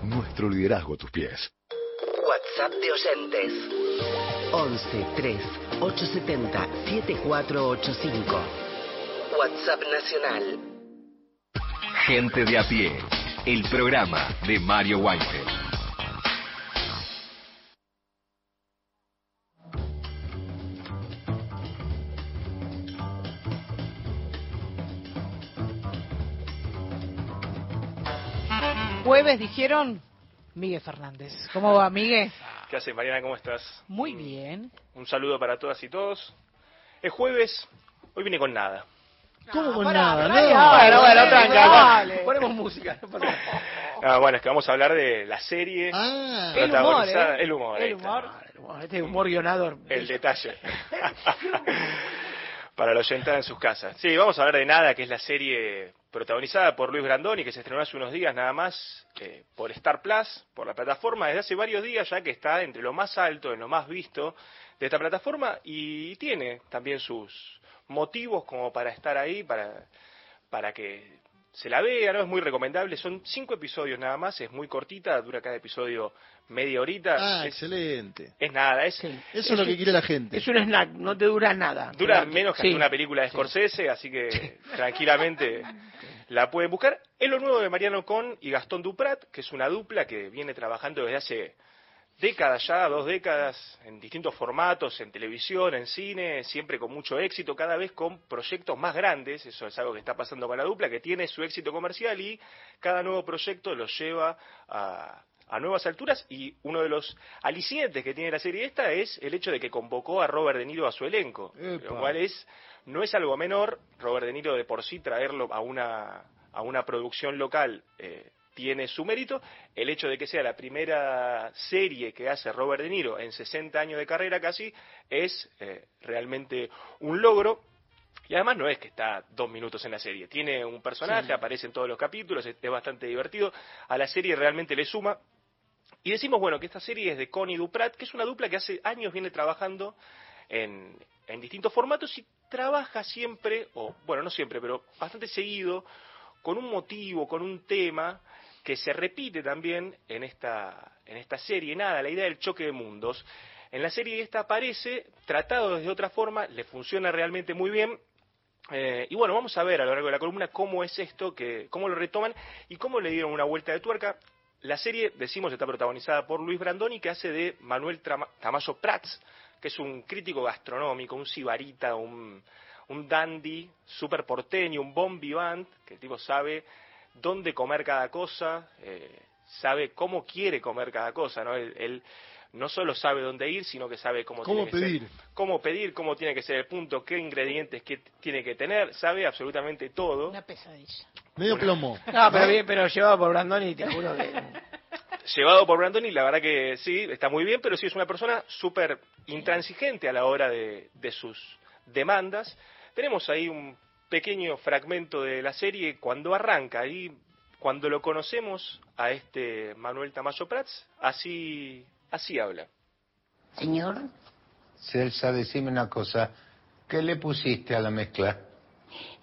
nuestro liderazgo a tus pies. WhatsApp de oyentes. 11 3 870 7485. WhatsApp Nacional. Gente de a pie. El programa de Mario Weinfeld. Jueves dijeron Miguel Fernández. ¿Cómo va, Miguel? ¿Qué haces, Mariana? ¿Cómo estás? Muy bien. Un saludo para todas y todos. Es jueves, hoy vine con nada. ¿Cómo con pará, nada? No. Bueno, tranca. Ponemos música. no pasa nada. Ah, bueno, es que vamos a hablar de la serie Ah, El humor, protagonizada. ¿eh? El humor. El humor, Este humor guionador. El detalle. Para los oyentes en sus casas. Sí, vamos a hablar de Nada, que es la serie protagonizada por Luis Brandoni, que se estrenó hace unos días nada más eh, por Star Plus, por la plataforma, desde hace varios días ya que está entre lo más alto, en lo más visto de esta plataforma y tiene también sus motivos como para estar ahí, para, para que se la vea, ¿no? Es muy recomendable, son cinco episodios nada más, es muy cortita, dura cada episodio media horita. Ah, es, excelente. es nada, es, Eso es lo que quiere la gente. Es un snack, no te dura nada. Dura Claro. menos que Sí. una película de Scorsese, así que tranquilamente la pueden buscar. Es lo nuevo de Mariano Con y Gastón Duprat, que es una dupla que viene trabajando desde hace décadas ya, dos décadas, en distintos formatos, en televisión, en cine, siempre con mucho éxito, cada vez con proyectos más grandes, eso es algo que está pasando con la dupla, que tiene su éxito comercial y cada nuevo proyecto los lleva a, a nuevas alturas y uno de los alicientes que tiene la serie esta es el hecho de que convocó a Robert De Niro a su elenco, Epa. lo cual es no es algo menor, Robert De Niro de por sí traerlo a una a una producción local eh, tiene su mérito, el hecho de que sea la primera serie que hace Robert De Niro en 60 años de carrera casi es eh, realmente un logro y además no es que está dos minutos en la serie, tiene un personaje, Sí. aparece en todos los capítulos, es, es bastante divertido, a la serie realmente le suma. Y decimos, bueno, que esta serie es de Connie Duprat, que es una dupla que hace años viene trabajando en, en distintos formatos y trabaja siempre, o bueno, no siempre, pero bastante seguido, con un motivo, con un tema que se repite también en esta, en esta serie. Nada, la idea del choque de mundos. En la serie esta aparece, tratado desde otra forma, le funciona realmente muy bien. Eh, y bueno, vamos a ver a lo largo de la columna cómo es esto, que, cómo lo retoman y cómo le dieron una vuelta de tuerca. La serie, decimos, está protagonizada por Luis Brandoni, que hace de Manuel Trama- Tamayo Prats, que es un crítico gastronómico, un sibarita, un, un dandy, súper porteño, un bon vivant, que el tipo sabe dónde comer cada cosa, eh, sabe cómo quiere comer cada cosa, ¿no? Él, él no solo sabe dónde ir, sino que sabe cómo, ¿Cómo tiene que ser- pedir? cómo pedir, cómo tiene que ser el punto, qué ingredientes que tiene que tener, sabe absolutamente todo. Una pesadilla. Medio plomo. No, pero bien, pero llevado por Brandoni, te juro que. Llevado por Brandoni, la verdad que sí, está muy bien, pero sí es una persona súper intransigente a la hora de, de sus demandas. Tenemos ahí un pequeño fragmento de la serie cuando arranca, ahí cuando lo conocemos a este Manuel Tamayo Prats, así, así habla. Señor. Celsa, decime una cosa. ¿Qué le pusiste a la mezcla?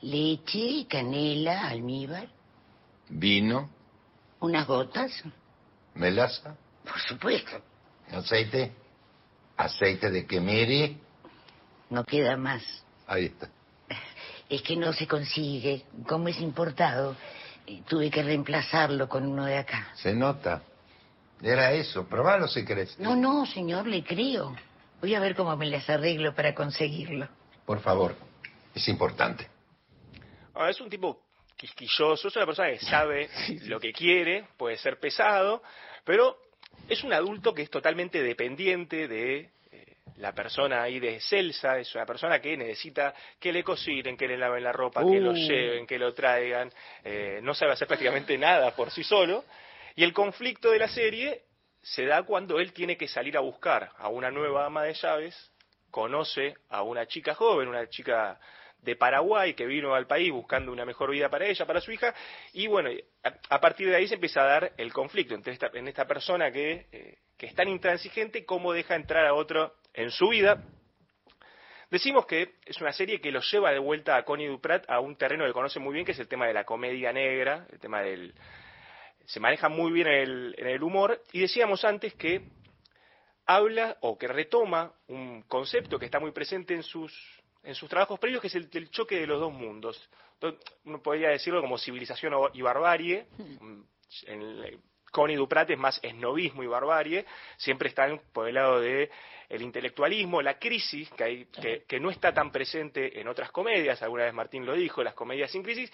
Leche, canela, almíbar, Vino, unas gotas, melaza, por supuesto. aceite, aceite de quemiri, No queda más. Ahí está. Es que no se consigue. Como es importado, eh, tuve que reemplazarlo con uno de acá. Se nota. Era eso. Probalo si querés. No, no, señor, le creo. Voy a ver cómo me las arreglo para conseguirlo. Por favor. Es importante. Es un tipo quisquilloso, es una persona que sabe lo que quiere, puede ser pesado, pero es un adulto que es totalmente dependiente de eh, la persona ahí de Celsa, es una persona que necesita que le cocinen, que le laven la ropa, que lo Uh. lleven, que lo traigan, eh, no sabe hacer prácticamente nada por sí solo, y el conflicto de la serie se da cuando él tiene que salir a buscar a una nueva ama de llaves, conoce a una chica joven, una chica de Paraguay que vino al país buscando una mejor vida para ella, para su hija, y bueno, a, a partir de ahí se empieza a dar el conflicto entre esta, en esta persona que, eh, que es tan intransigente, cómo deja entrar a otro en su vida. Decimos que es una serie que lo lleva de vuelta a Connie Duprat a un terreno que conoce muy bien, que es el tema de la comedia negra, el tema del... Se maneja muy bien en el, en el humor, y decíamos antes que habla o que retoma un concepto que está muy presente en sus, en sus trabajos previos, que es el, choque de los dos mundos. Entonces, Uno podría decirlo como civilización y barbarie. Mm, En Connie Duprat es más esnovismo y barbarie. Siempre están por el lado de el intelectualismo, la crisis, que, hay, que, que no está tan presente en otras comedias. Alguna vez Martín lo dijo, las comedias sin crisis.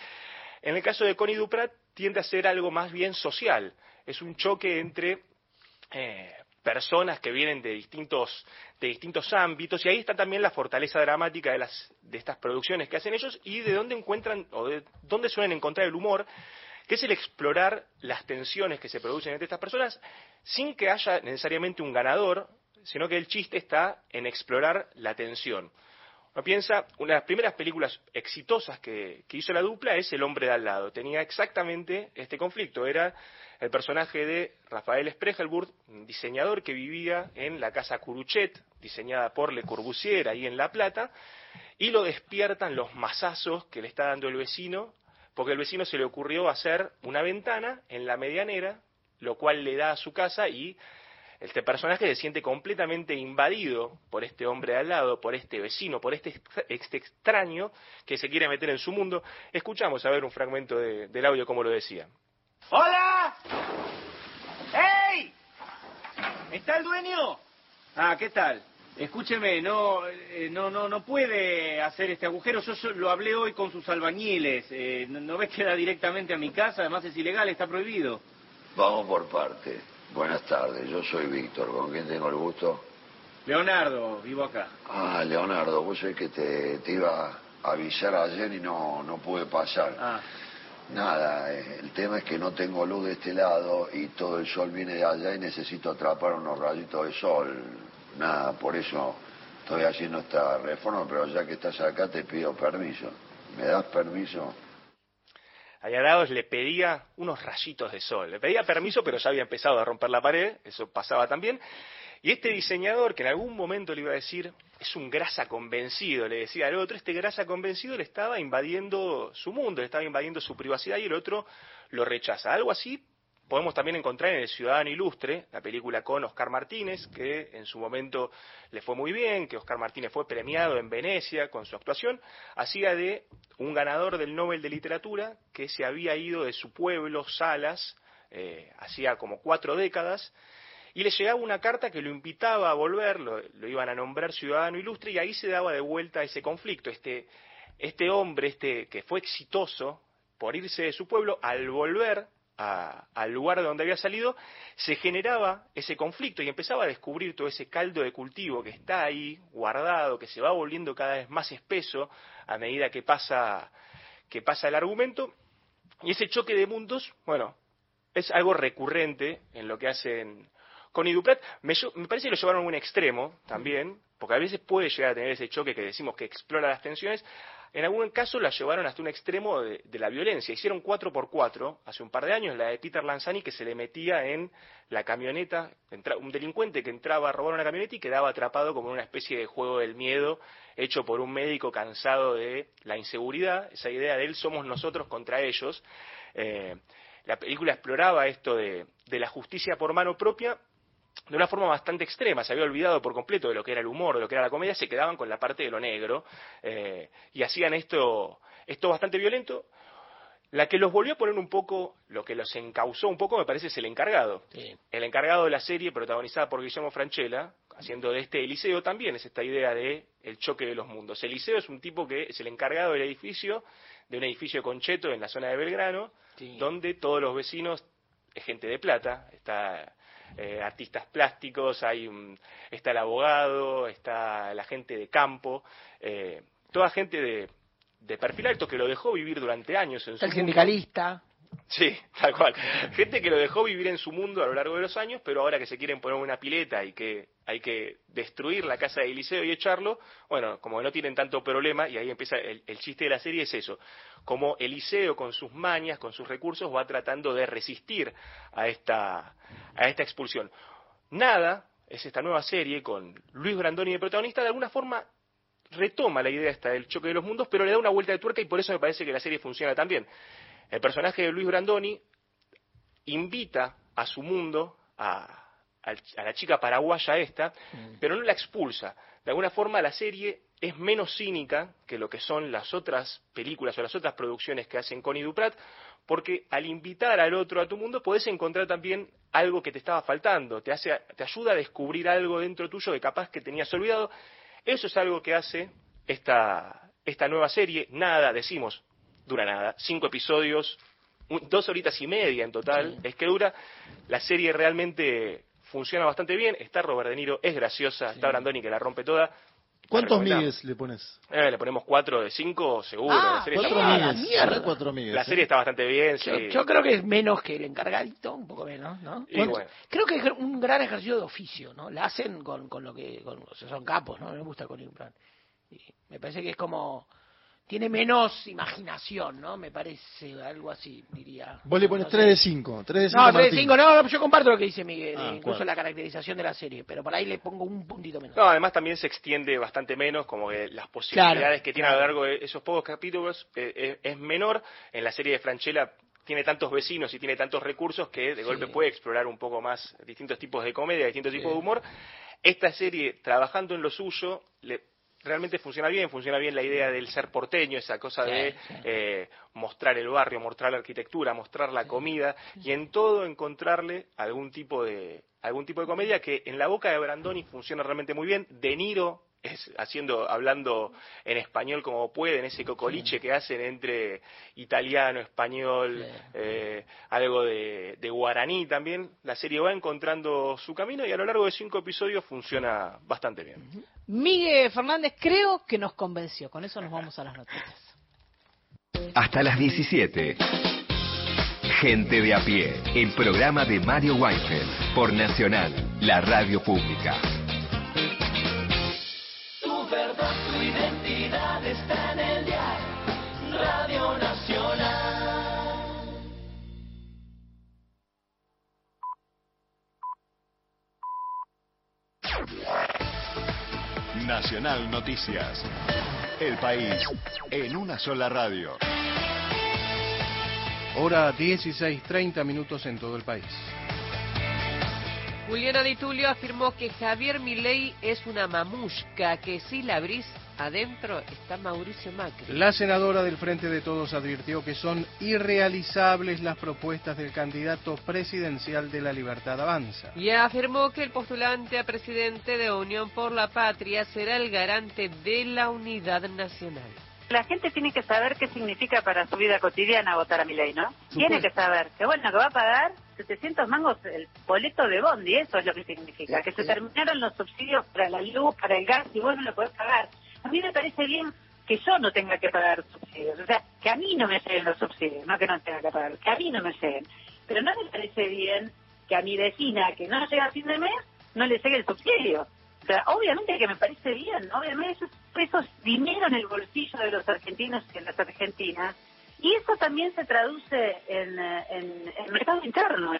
En el caso de Connie Duprat tiende a ser algo más bien social. Es un choque entre eh, personas que vienen de distintos, de distintos ámbitos y ahí está también la fortaleza dramática de, las, de estas producciones que hacen ellos y de dónde encuentran o de dónde suelen encontrar el humor, que es el explorar las tensiones que se producen entre estas personas sin que haya necesariamente un ganador, sino que el chiste está en explorar la tensión. Uno piensa, una de las primeras películas exitosas que, hizo la dupla es El hombre de al lado. Tenía exactamente este conflicto. Era el personaje de Rafael Spregelburg, diseñador que vivía en la casa Curuchet, diseñada por Le Corbusier ahí en La Plata, y lo despiertan los masazos que le está dando el vecino, porque el vecino se le ocurrió hacer una ventana en la medianera, lo cual le da a su casa y este personaje se siente completamente invadido por este hombre de al lado, por este vecino, por este, este extraño que se quiere meter en su mundo. Escuchamos a ver un fragmento de- del audio como lo decía. ¡Hola! ¡Ey! ¿Está el dueño? Ah, ¿qué tal? Escúcheme, no, eh, no, no, no puede hacer este agujero. Yo, lo hablé hoy con sus albañiles. Eh, no, no ves que da directamente a mi casa. Además es ilegal, está prohibido. Vamos por parte. Buenas tardes, yo soy Víctor. ¿Con quién tengo el gusto? Leonardo, vivo acá. Ah, Leonardo, vos sabés que te, te iba a avisar ayer y no, no pude pasar. Ah. Nada, eh, el tema es que no tengo luz de este lado y todo el sol viene de allá y necesito atrapar unos rayitos de sol. Nada, por eso estoy haciendo esta reforma, pero ya que estás acá te pido permiso. ¿Me das permiso? Allá le pedía unos rayitos de sol. Le pedía permiso, pero ya había empezado a romper la pared, eso pasaba también. Y este diseñador, que en algún momento le iba a decir, es un grasa convencido, le decía al otro, este grasa convencido le estaba invadiendo su mundo, le estaba invadiendo su privacidad y el otro lo rechaza. Algo así podemos también encontrar en El Ciudadano Ilustre, la película con Oscar Martínez, que en su momento le fue muy bien, que Oscar Martínez fue premiado en Venecia con su actuación, hacía de un ganador del Nobel de Literatura que se había ido de su pueblo, Salas, eh, hacía como cuatro décadas, y le llegaba una carta que lo invitaba a volver, lo, iban a nombrar ciudadano ilustre, y ahí se daba de vuelta ese conflicto. Este, este hombre, este que fue exitoso por irse de su pueblo, al volver a- al lugar de donde había salido, se generaba ese conflicto y empezaba a descubrir todo ese caldo de cultivo que está ahí guardado, que se va volviendo cada vez más espeso a medida que pasa, que pasa el argumento. Y ese choque de mundos, bueno, es algo recurrente en lo que hacen con Iduprat. Me, me parece que lo llevaron a un extremo también, porque a veces puede llegar a tener ese choque que decimos que explora las tensiones. En algún caso la llevaron hasta un extremo de, la violencia. Hicieron 4x4 hace un par de años, la de Peter Lanzani, que se le metía en la camioneta, entra- un delincuente que entraba a robar una camioneta y quedaba atrapado como en una especie de juego del miedo hecho por un médico cansado de la inseguridad, esa idea de él somos nosotros contra ellos. Eh, la película exploraba esto de, de la justicia por mano propia de una forma bastante extrema, se había olvidado por completo de lo que era el humor, de lo que era la comedia, se quedaban con la parte de lo negro eh, y hacían esto, esto bastante violento. La que los volvió a poner un poco, lo que los encausó un poco, me parece, es el encargado. El encargado de la serie, protagonizada por Guillermo Franchella, haciendo de este Eliseo también, es esta idea de el choque de los mundos. Eliseo es un tipo que es el encargado del edificio, de un edificio de concheto en la zona de Belgrano, donde todos los vecinos es gente de plata, está eh, artistas plásticos, hay un- está el abogado, está la gente de campo, eh, toda gente de, de perfil alto que lo dejó vivir durante años en su El mundo. sindicalista. Sí, tal cual. Gente que lo dejó vivir en su mundo a lo largo de los años, pero ahora que se quieren poner una pileta y que hay que destruir la casa de Eliseo y echarlo, bueno, como no tienen tanto problema, y ahí empieza el, el chiste de la serie, es eso. Como Eliseo con sus mañas, con sus recursos, va tratando de resistir a esta, a esta expulsión. Nada es esta nueva serie con Luis Brandoni de protagonista, de alguna forma retoma la idea esta del choque de los mundos, pero le da una vuelta de tuerca y por eso me parece que la serie funciona tan bien. El personaje de Luis Brandoni invita a su mundo a, a la chica paraguaya esta, pero no la expulsa. De alguna forma la serie es menos cínica que lo que son las otras películas o las otras producciones que hacen Connie Duprat, porque al invitar al otro a tu mundo podés encontrar también algo que te estaba faltando, te, hace, te ayuda a descubrir algo dentro tuyo que capaz que tenías olvidado. Eso es algo que hace esta, esta nueva serie. Nada, decimos, dura nada. Cinco episodios, un- dos horitas y media en total, es que dura. La serie realmente funciona bastante bien. Está Robert De Niro, es graciosa. Está Brandoni que la rompe toda. ¿Cuántos migues le pones? Eh, le ponemos cuatro de cinco, seguro. Ah, la serie cuatro está- migues, mierda. cuatro migues, La ¿eh? serie está bastante bien, Yo, sí. yo creo que es menos que el encargadito, un poco menos, ¿no? Y bueno. Creo que es un gran ejercicio de oficio, ¿no? La hacen con, con lo que, con, o sea, son capos, ¿no? Me gusta con Implan. Y me parece que es como, tiene menos imaginación, ¿no? Me parece algo así, diría. Vos le pones No 3 sé. de 5. 3 de 5 No, 3 de 5, no, no, yo comparto lo que dice Miguel, Ah, incluso claro. la caracterización de la serie, pero por ahí le pongo un puntito menos. No, además también se extiende bastante menos, como que las posibilidades Claro, que tiene a lo largo de esos pocos capítulos eh, eh, es menor. En la serie de Franchella tiene tantos vecinos y tiene tantos recursos que de golpe puede explorar un poco más distintos tipos de comedia, distintos tipos de humor. Esta serie, trabajando en lo suyo, le, realmente funciona bien, funciona bien la idea del ser porteño, esa cosa Sí, de eh, mostrar el barrio, mostrar la arquitectura, mostrar la comida y en todo encontrarle algún tipo de algún tipo de comedia que en la boca de Brandoni funciona realmente muy bien. De Niro es haciendo hablando en español como puede, en ese cocoliche que hacen entre italiano, español, eh, algo de, de guaraní también. La serie va encontrando su camino y a lo largo de cinco episodios funciona bastante bien. Miguel Fernández creo que nos convenció. Con eso nos vamos a las noticias. Hasta las 17. Gente de a pie, el programa de Mario Weinfeld por Nacional, la radio pública. Nacional Noticias. El país en una sola radio. Hora 16.30 minutos en todo el país. Juliana Di Tulio afirmó que Javier Milei es una mamushka, que si la abrís adentro está Mauricio Macri. La senadora del Frente de Todos advirtió que son irrealizables las propuestas del candidato presidencial de la Libertad Avanza. Y afirmó que el postulante a presidente de Unión por la Patria será el garante de la unidad nacional. La gente tiene que saber qué significa para su vida cotidiana votar a mi ley, ¿no? Tiene que saber que, bueno, que va a pagar 700 mangos el boleto de Bondi, eso es lo que significa, que se terminaron los subsidios para la luz, para el gas, y vos no lo podés pagar. A mí me parece bien que yo no tenga que pagar subsidios, o sea, que a mí no me lleguen los subsidios, no que no tenga que pagar, que a mí no me lleguen. Pero no me parece bien que a mi vecina que no llega a fin de mes no le llegue el subsidio. O sea, obviamente que me parece bien, obviamente eso, eso es dinero en el bolsillo de los argentinos y de las argentinas. Y eso también se traduce en, eh, en el mercado interno.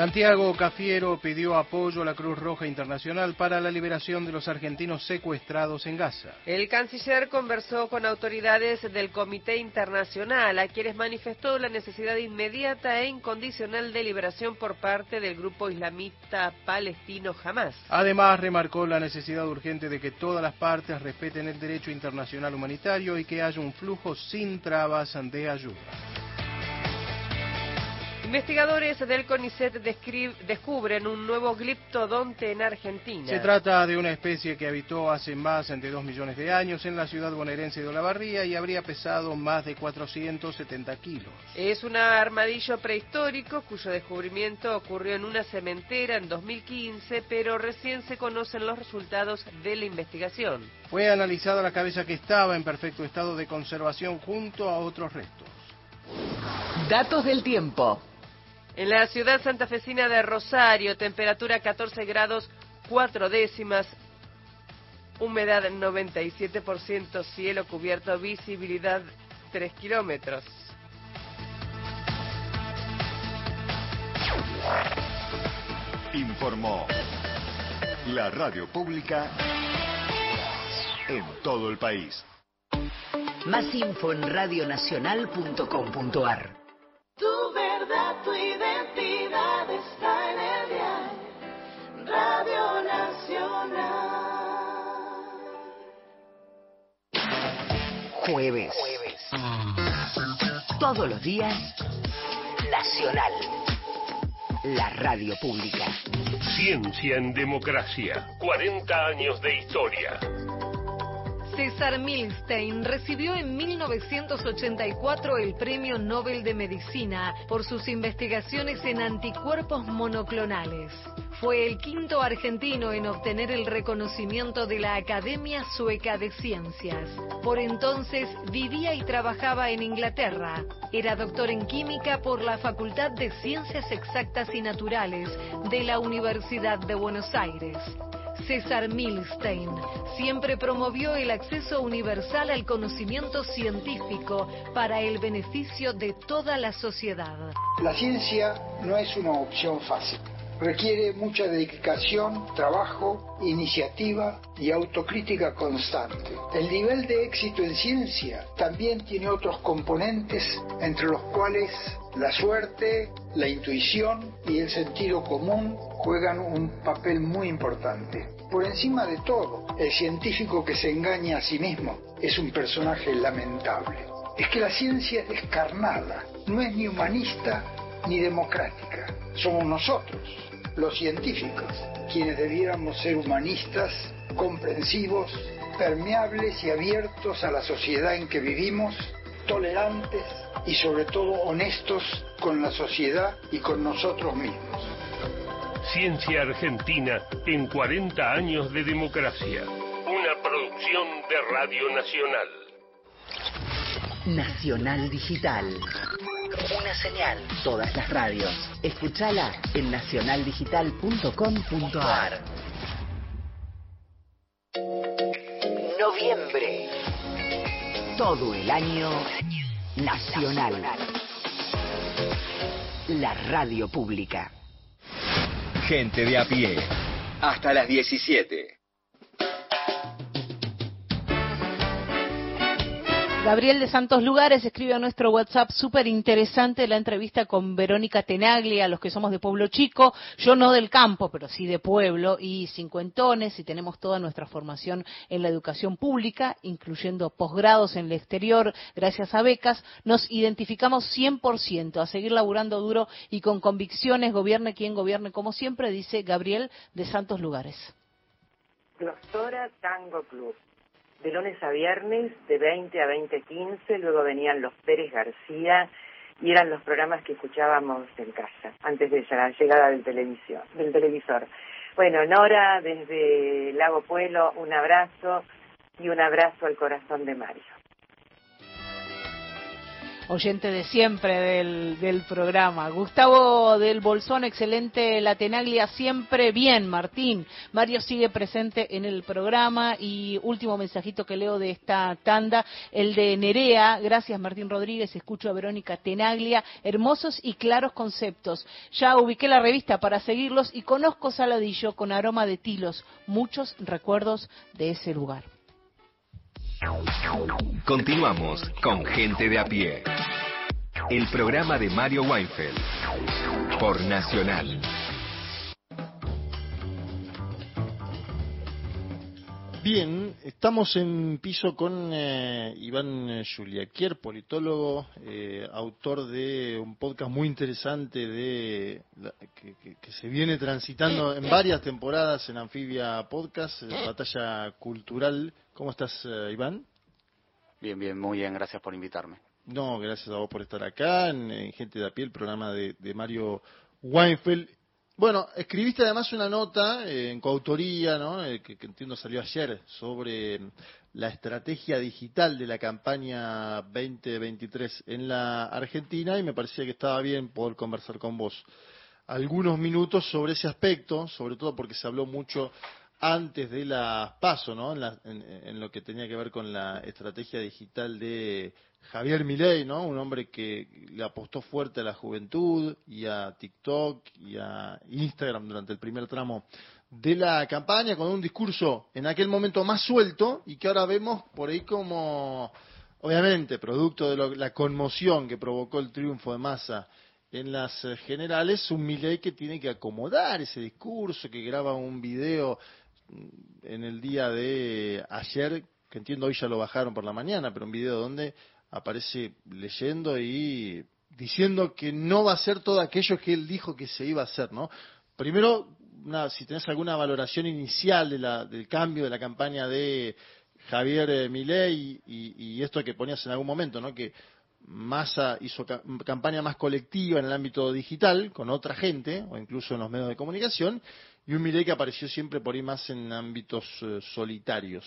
Santiago Cafiero pidió apoyo a la Cruz Roja Internacional para la liberación de los argentinos secuestrados en Gaza. El canciller conversó con autoridades del Comité Internacional, a quienes manifestó la necesidad inmediata e incondicional de liberación por parte del grupo islamista palestino Hamas. Además, remarcó la necesidad urgente de que todas las partes respeten el derecho internacional humanitario y que haya un flujo sin trabas de ayuda. Investigadores del CONICET descubren un nuevo gliptodonte en Argentina. Se trata de una especie que habitó hace más de 2 millones de años en la ciudad bonaerense de Olavarría y habría pesado más de 470 kilos. Es un armadillo prehistórico cuyo descubrimiento ocurrió en una cementera en 2015, pero recién se conocen los resultados de la investigación. Fue analizada la cabeza que estaba en perfecto estado de conservación junto a otros restos. Datos del tiempo. En la ciudad santafesina de Rosario, temperatura 14 grados 4 décimas, humedad 97%, cielo cubierto, visibilidad 3 kilómetros. Informó la radio pública en todo el país. Más info en radionacional.com.ar. Tu verdad, tu Jueves. Todos los días, Nacional. La radio pública. Ciencia en democracia. 40 años de historia. César Milstein recibió en 1984 el Premio Nobel de Medicina por sus investigaciones en anticuerpos monoclonales. Fue el quinto argentino en obtener el reconocimiento de la Academia Sueca de Ciencias. Por entonces vivía y trabajaba en Inglaterra. Era doctor en química por la Facultad de Ciencias Exactas y Naturales de la Universidad de Buenos Aires. César Milstein siempre promovió el acceso universal al conocimiento científico para el beneficio de toda la sociedad. La ciencia no es una opción fácil. Requiere mucha dedicación, trabajo, iniciativa y autocrítica constante. El nivel de éxito en ciencia también tiene otros componentes, entre los cuales la suerte, la intuición y el sentido común juegan un papel muy importante. Por encima de todo, el científico que se engaña a sí mismo es un personaje lamentable. Es que la ciencia es descarnada, no es ni humanista ni democrática. Somos nosotros, los científicos, quienes debiéramos ser humanistas, comprensivos, permeables y abiertos a la sociedad en que vivimos, tolerantes y sobre todo honestos con la sociedad y con nosotros mismos. Ciencia Argentina en 40 años de democracia. Una producción de Radio Nacional. Nacional Digital. Una señal. Todas las radios. Escúchala en nacionaldigital.com.ar. Noviembre. Todo el año nacional. La radio pública. Gente de a pie. Hasta las 17. Gabriel de Santos Lugares escribe a nuestro WhatsApp súper interesante la entrevista con Verónica Tenaglia, los que somos de pueblo chico, yo no del campo, pero sí de pueblo, y cincuentones, y tenemos toda nuestra formación en la educación pública, incluyendo posgrados en el exterior, gracias a becas, nos identificamos 100% a seguir laburando duro y con convicciones, gobierne quien gobierne, como siempre dice Gabriel de Santos Lugares. Tango Club. De lunes a viernes, de 20 a 20.15, luego venían los Pérez García y eran los programas que escuchábamos en casa, antes de la llegada del, televisión, del televisor. Bueno, Nora, desde Lago Pueblo, un abrazo y un abrazo al corazón de Mario. Oyente de siempre del, del programa. Gustavo del Bolsón, excelente la Tenaglia, siempre bien, Martín. Mario sigue presente en el programa y último mensajito que leo de esta tanda, el de Nerea, gracias Martín Rodríguez, escucho a Verónica Tenaglia, hermosos y claros conceptos. Ya ubiqué la revista para seguirlos y conozco Saladillo con aroma de tilos, muchos recuerdos de ese lugar. Continuamos con Gente de a pie. El programa de Mario Weinfeld por Nacional. Bien, estamos en piso con eh, Iván Juliaquier, politólogo, eh, autor de un podcast muy interesante de que- que se viene transitando en varias temporadas en Anfibia Podcast, eh, Batalla Cultural. ¿Cómo estás, eh, Iván? Bien, bien, muy bien, gracias por invitarme. No, gracias a vos por estar acá en, en Gente de a pie, el programa de, de Mario Weinfeld. Bueno, escribiste además una nota eh, en coautoría, ¿no? Eh, que, que entiendo salió ayer, sobre mm, la estrategia digital de la campaña 2023 en la Argentina y me parecía que estaba bien poder conversar con vos algunos minutos sobre ese aspecto, sobre todo porque se habló mucho antes de las PASO, ¿no? En, la- en- lo que tenía que ver con la estrategia digital de Javier Milei, ¿no? Un hombre que le apostó fuerte a la juventud y a TikTok y a Instagram durante el primer tramo de la campaña con un discurso en aquel momento más suelto y que ahora vemos por ahí como, obviamente, producto de lo- la conmoción que provocó el triunfo de Massa en las generales, un Milei que tiene que acomodar ese discurso, que graba un video en el día de ayer, que entiendo hoy ya lo bajaron por la mañana, pero un video donde aparece leyendo y diciendo que no va a ser todo aquello que él dijo que se iba a hacer, ¿no? Primero, una- si tenés alguna valoración inicial de la- del cambio de la campaña de Javier eh, Milei y, y esto que ponías en algún momento, ¿no? Que Massa hizo ca- campaña más colectiva en el ámbito digital, con otra gente, o incluso en los medios de comunicación, y un Milei que apareció siempre por ahí más en ámbitos eh, solitarios.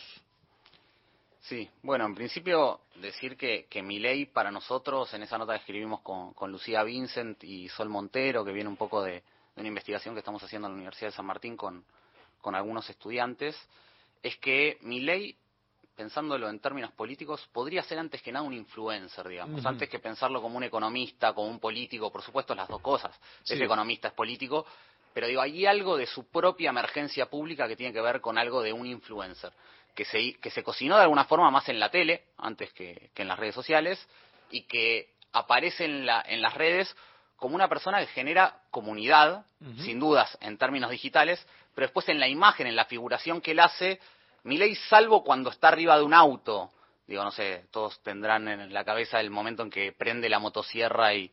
Sí, bueno, en principio decir que, que mi ley para nosotros, en esa nota que escribimos con, con Lucía Vincent y Sol Montero, que viene un poco de, de una investigación que estamos haciendo en la Universidad de San Martín con, con algunos estudiantes, es que mi ley, pensándolo en términos políticos, podría ser antes que nada un influencer, digamos, antes que pensarlo como un economista, como un político, por supuesto las dos cosas, Sí. es economista, es político, pero digo, hay algo de su propia emergencia pública que tiene que ver con algo de un influencer, que se, que se cocinó de alguna forma más en la tele, antes que, que en las redes sociales, y que aparece en, la, en las redes como una persona que genera comunidad, sin dudas, en términos digitales, pero después en la imagen, en la figuración que él hace, Milei, salvo cuando está arriba de un auto, digo, no sé, todos tendrán en la cabeza el momento en que prende la motosierra y,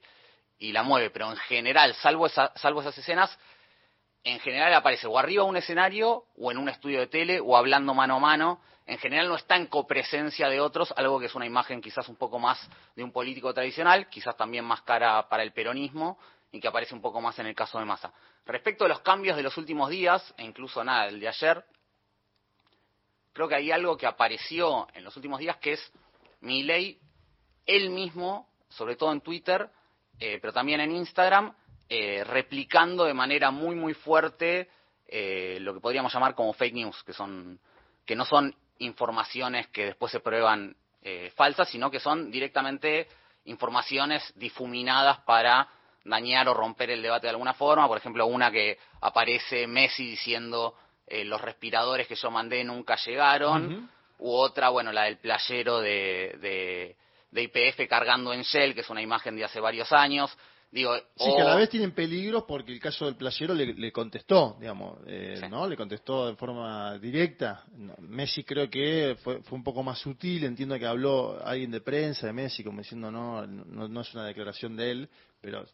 y la mueve, pero en general, salvo, esa, salvo esas escenas, en general aparece o arriba de un escenario o en un estudio de tele o hablando mano a mano. En general no está en copresencia de otros, algo que es una imagen quizás un poco más de un político tradicional, quizás también más cara para el peronismo y que aparece un poco más en el caso de Massa. Respecto a los cambios de los últimos días, e incluso nada, el de ayer, creo que hay algo que apareció en los últimos días que es Milei, él mismo, sobre todo en Twitter, eh, pero también en Instagram, eh, replicando de manera muy muy fuerte eh, lo que podríamos llamar como fake news, que son que no son informaciones que después se prueban eh, falsas, sino que son directamente informaciones difuminadas para dañar o romper el debate de alguna forma. Por ejemplo, una que aparece Messi diciendo eh, los respiradores que yo mandé nunca llegaron, u otra, bueno, la del playero de, de, de IPF cargando en Shell, que es una imagen de hace varios años. Digo, Sí, que a la vez tienen peligros porque el caso del playero le, le contestó, digamos, eh, ¿no? Le contestó de forma directa. Messi creo que fue, fue un poco más sutil, entiendo que habló alguien de prensa de Messi como diciendo no, no, no es una declaración de él, pero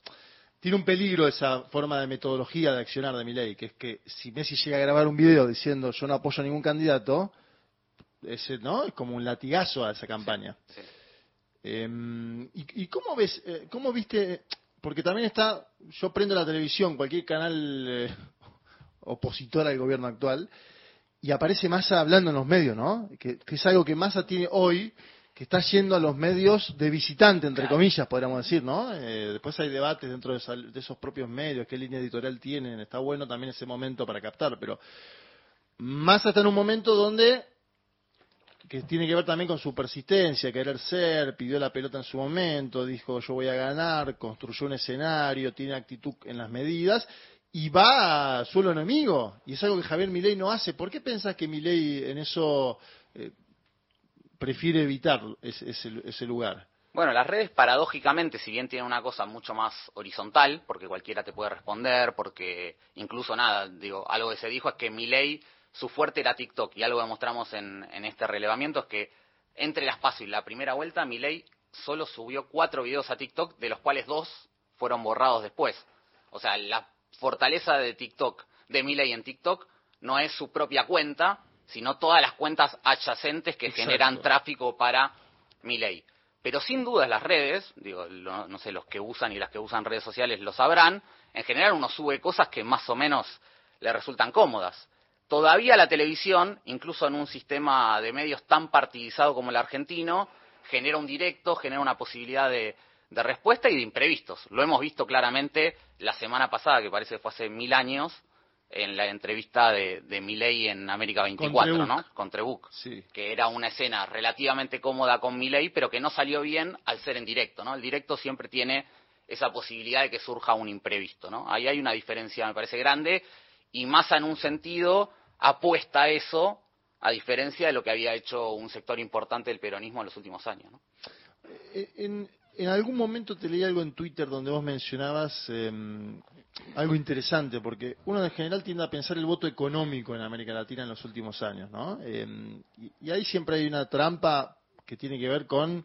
tiene un peligro esa forma de metodología de accionar de Milei, que es que si Messi llega a grabar un video diciendo yo no apoyo a ningún candidato, ese, ¿no? Es como un latigazo a esa campaña. Eh, ¿y, y cómo ves, eh, cómo viste, porque también está, yo prendo la televisión, cualquier canal eh, opositor al gobierno actual, y aparece Massa hablando en los medios, ¿no? Que, que es algo que Massa tiene hoy, que está yendo a los medios de visitante, entre comillas, podríamos decir, ¿no? Eh, después hay debates dentro de, esa- de esos propios medios, qué línea editorial tienen, está bueno también ese momento para captar, pero Massa está en un momento donde que tiene que ver también con su persistencia, querer ser, pidió la pelota en su momento, dijo yo voy a ganar, construyó un escenario, tiene actitud en las medidas y va a suelo enemigo. Y es algo que Javier Milei no hace. ¿Por qué pensás que Milei en eso eh, prefiere evitar ese, lugar? Bueno, las redes paradójicamente, si bien tienen una cosa mucho más horizontal, porque cualquiera te puede responder, porque incluso nada, digo, algo que se dijo es que Milei, su fuerte era TikTok, y algo que mostramos en, en este relevamiento es que entre las pasos y la primera vuelta, Milei solo subió cuatro videos a TikTok, de los cuales dos fueron borrados después. O sea, la fortaleza de TikTok, de Milei en TikTok, no es su propia cuenta, sino todas las cuentas adyacentes que Exacto. generan tráfico para Milei. Pero sin dudas las redes, digo, lo- no sé, los que usan y las que usan redes sociales lo sabrán, en general uno sube cosas que más o menos le resultan cómodas. Todavía la televisión, incluso en un sistema de medios tan partidizado como el argentino, genera un directo, genera una posibilidad de, de respuesta y de imprevistos. Lo hemos visto claramente la semana pasada, que parece que fue hace mil años, en la entrevista de, de Milei en América 24, Trebuch. ¿no? Con Trebuch Sí. que era una escena relativamente cómoda con Milei, pero que no salió bien al ser en directo, ¿no? El directo siempre tiene esa posibilidad de que surja un imprevisto, ¿no? Ahí hay una diferencia, me parece, grande, y Massa en un sentido apuesta a eso, a diferencia de lo que había hecho un sector importante del peronismo en los últimos años, ¿no? Eh, En, en algún momento te leí algo en Twitter donde vos mencionabas eh, algo interesante, porque uno en general tiende a pensar el voto económico en América Latina en los últimos años, ¿no? Eh, y, ahí siempre hay una trampa que tiene que ver con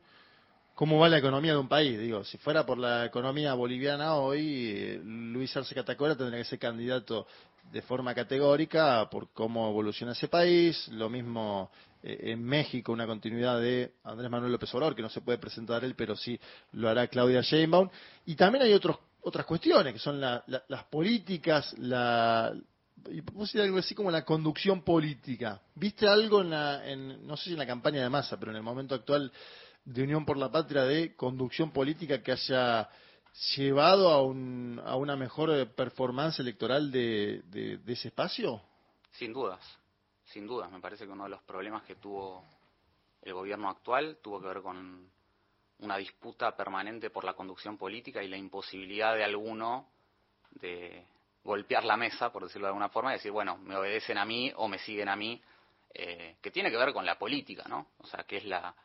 cómo va la economía de un país. Digo, si fuera por la economía boliviana hoy, eh, Luis Arce Catacora tendría que ser candidato de forma categórica por cómo evoluciona ese país. Lo mismo eh, en México, una continuidad de Andrés Manuel López Obrador, que no se puede presentar él, pero sí lo hará Claudia Sheinbaum. Y también hay otros, otras cuestiones, que son la- la- las políticas, la, decir algo así como la conducción política. ¿Viste algo en la, en, no sé si en la campaña de masa, pero en el momento actual de Unión por la Patria de conducción política que haya llevado a, un, a una mejor eh, performance electoral de, de- ese espacio? Sin dudas, sin dudas. Me parece que uno de los problemas que tuvo el gobierno actual tuvo que ver con una disputa permanente por la conducción política y la imposibilidad de alguno de golpear la mesa, por decirlo de alguna forma, y decir, bueno, me obedecen a mí o me siguen a mí, eh, que tiene que ver con la política, ¿no? O sea, que es la,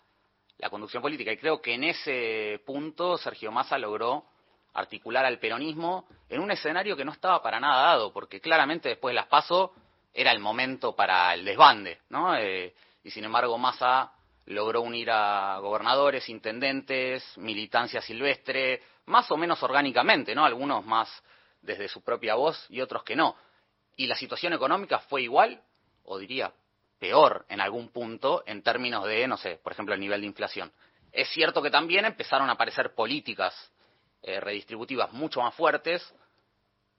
la conducción política. Y creo que en ese punto Sergio Massa logró articular al peronismo en un escenario que no estaba para nada dado, porque claramente después de las PASO era el momento para el desbande, ¿no? Eh, y sin embargo Massa logró unir a gobernadores, intendentes, militancia silvestre, más o menos orgánicamente, ¿no? Algunos más desde su propia voz y otros que no. Y la situación económica fue igual, o diría peor en algún punto, en términos de, no sé, por ejemplo, el nivel de inflación. Es cierto que también empezaron a aparecer políticas eh, redistributivas mucho más fuertes,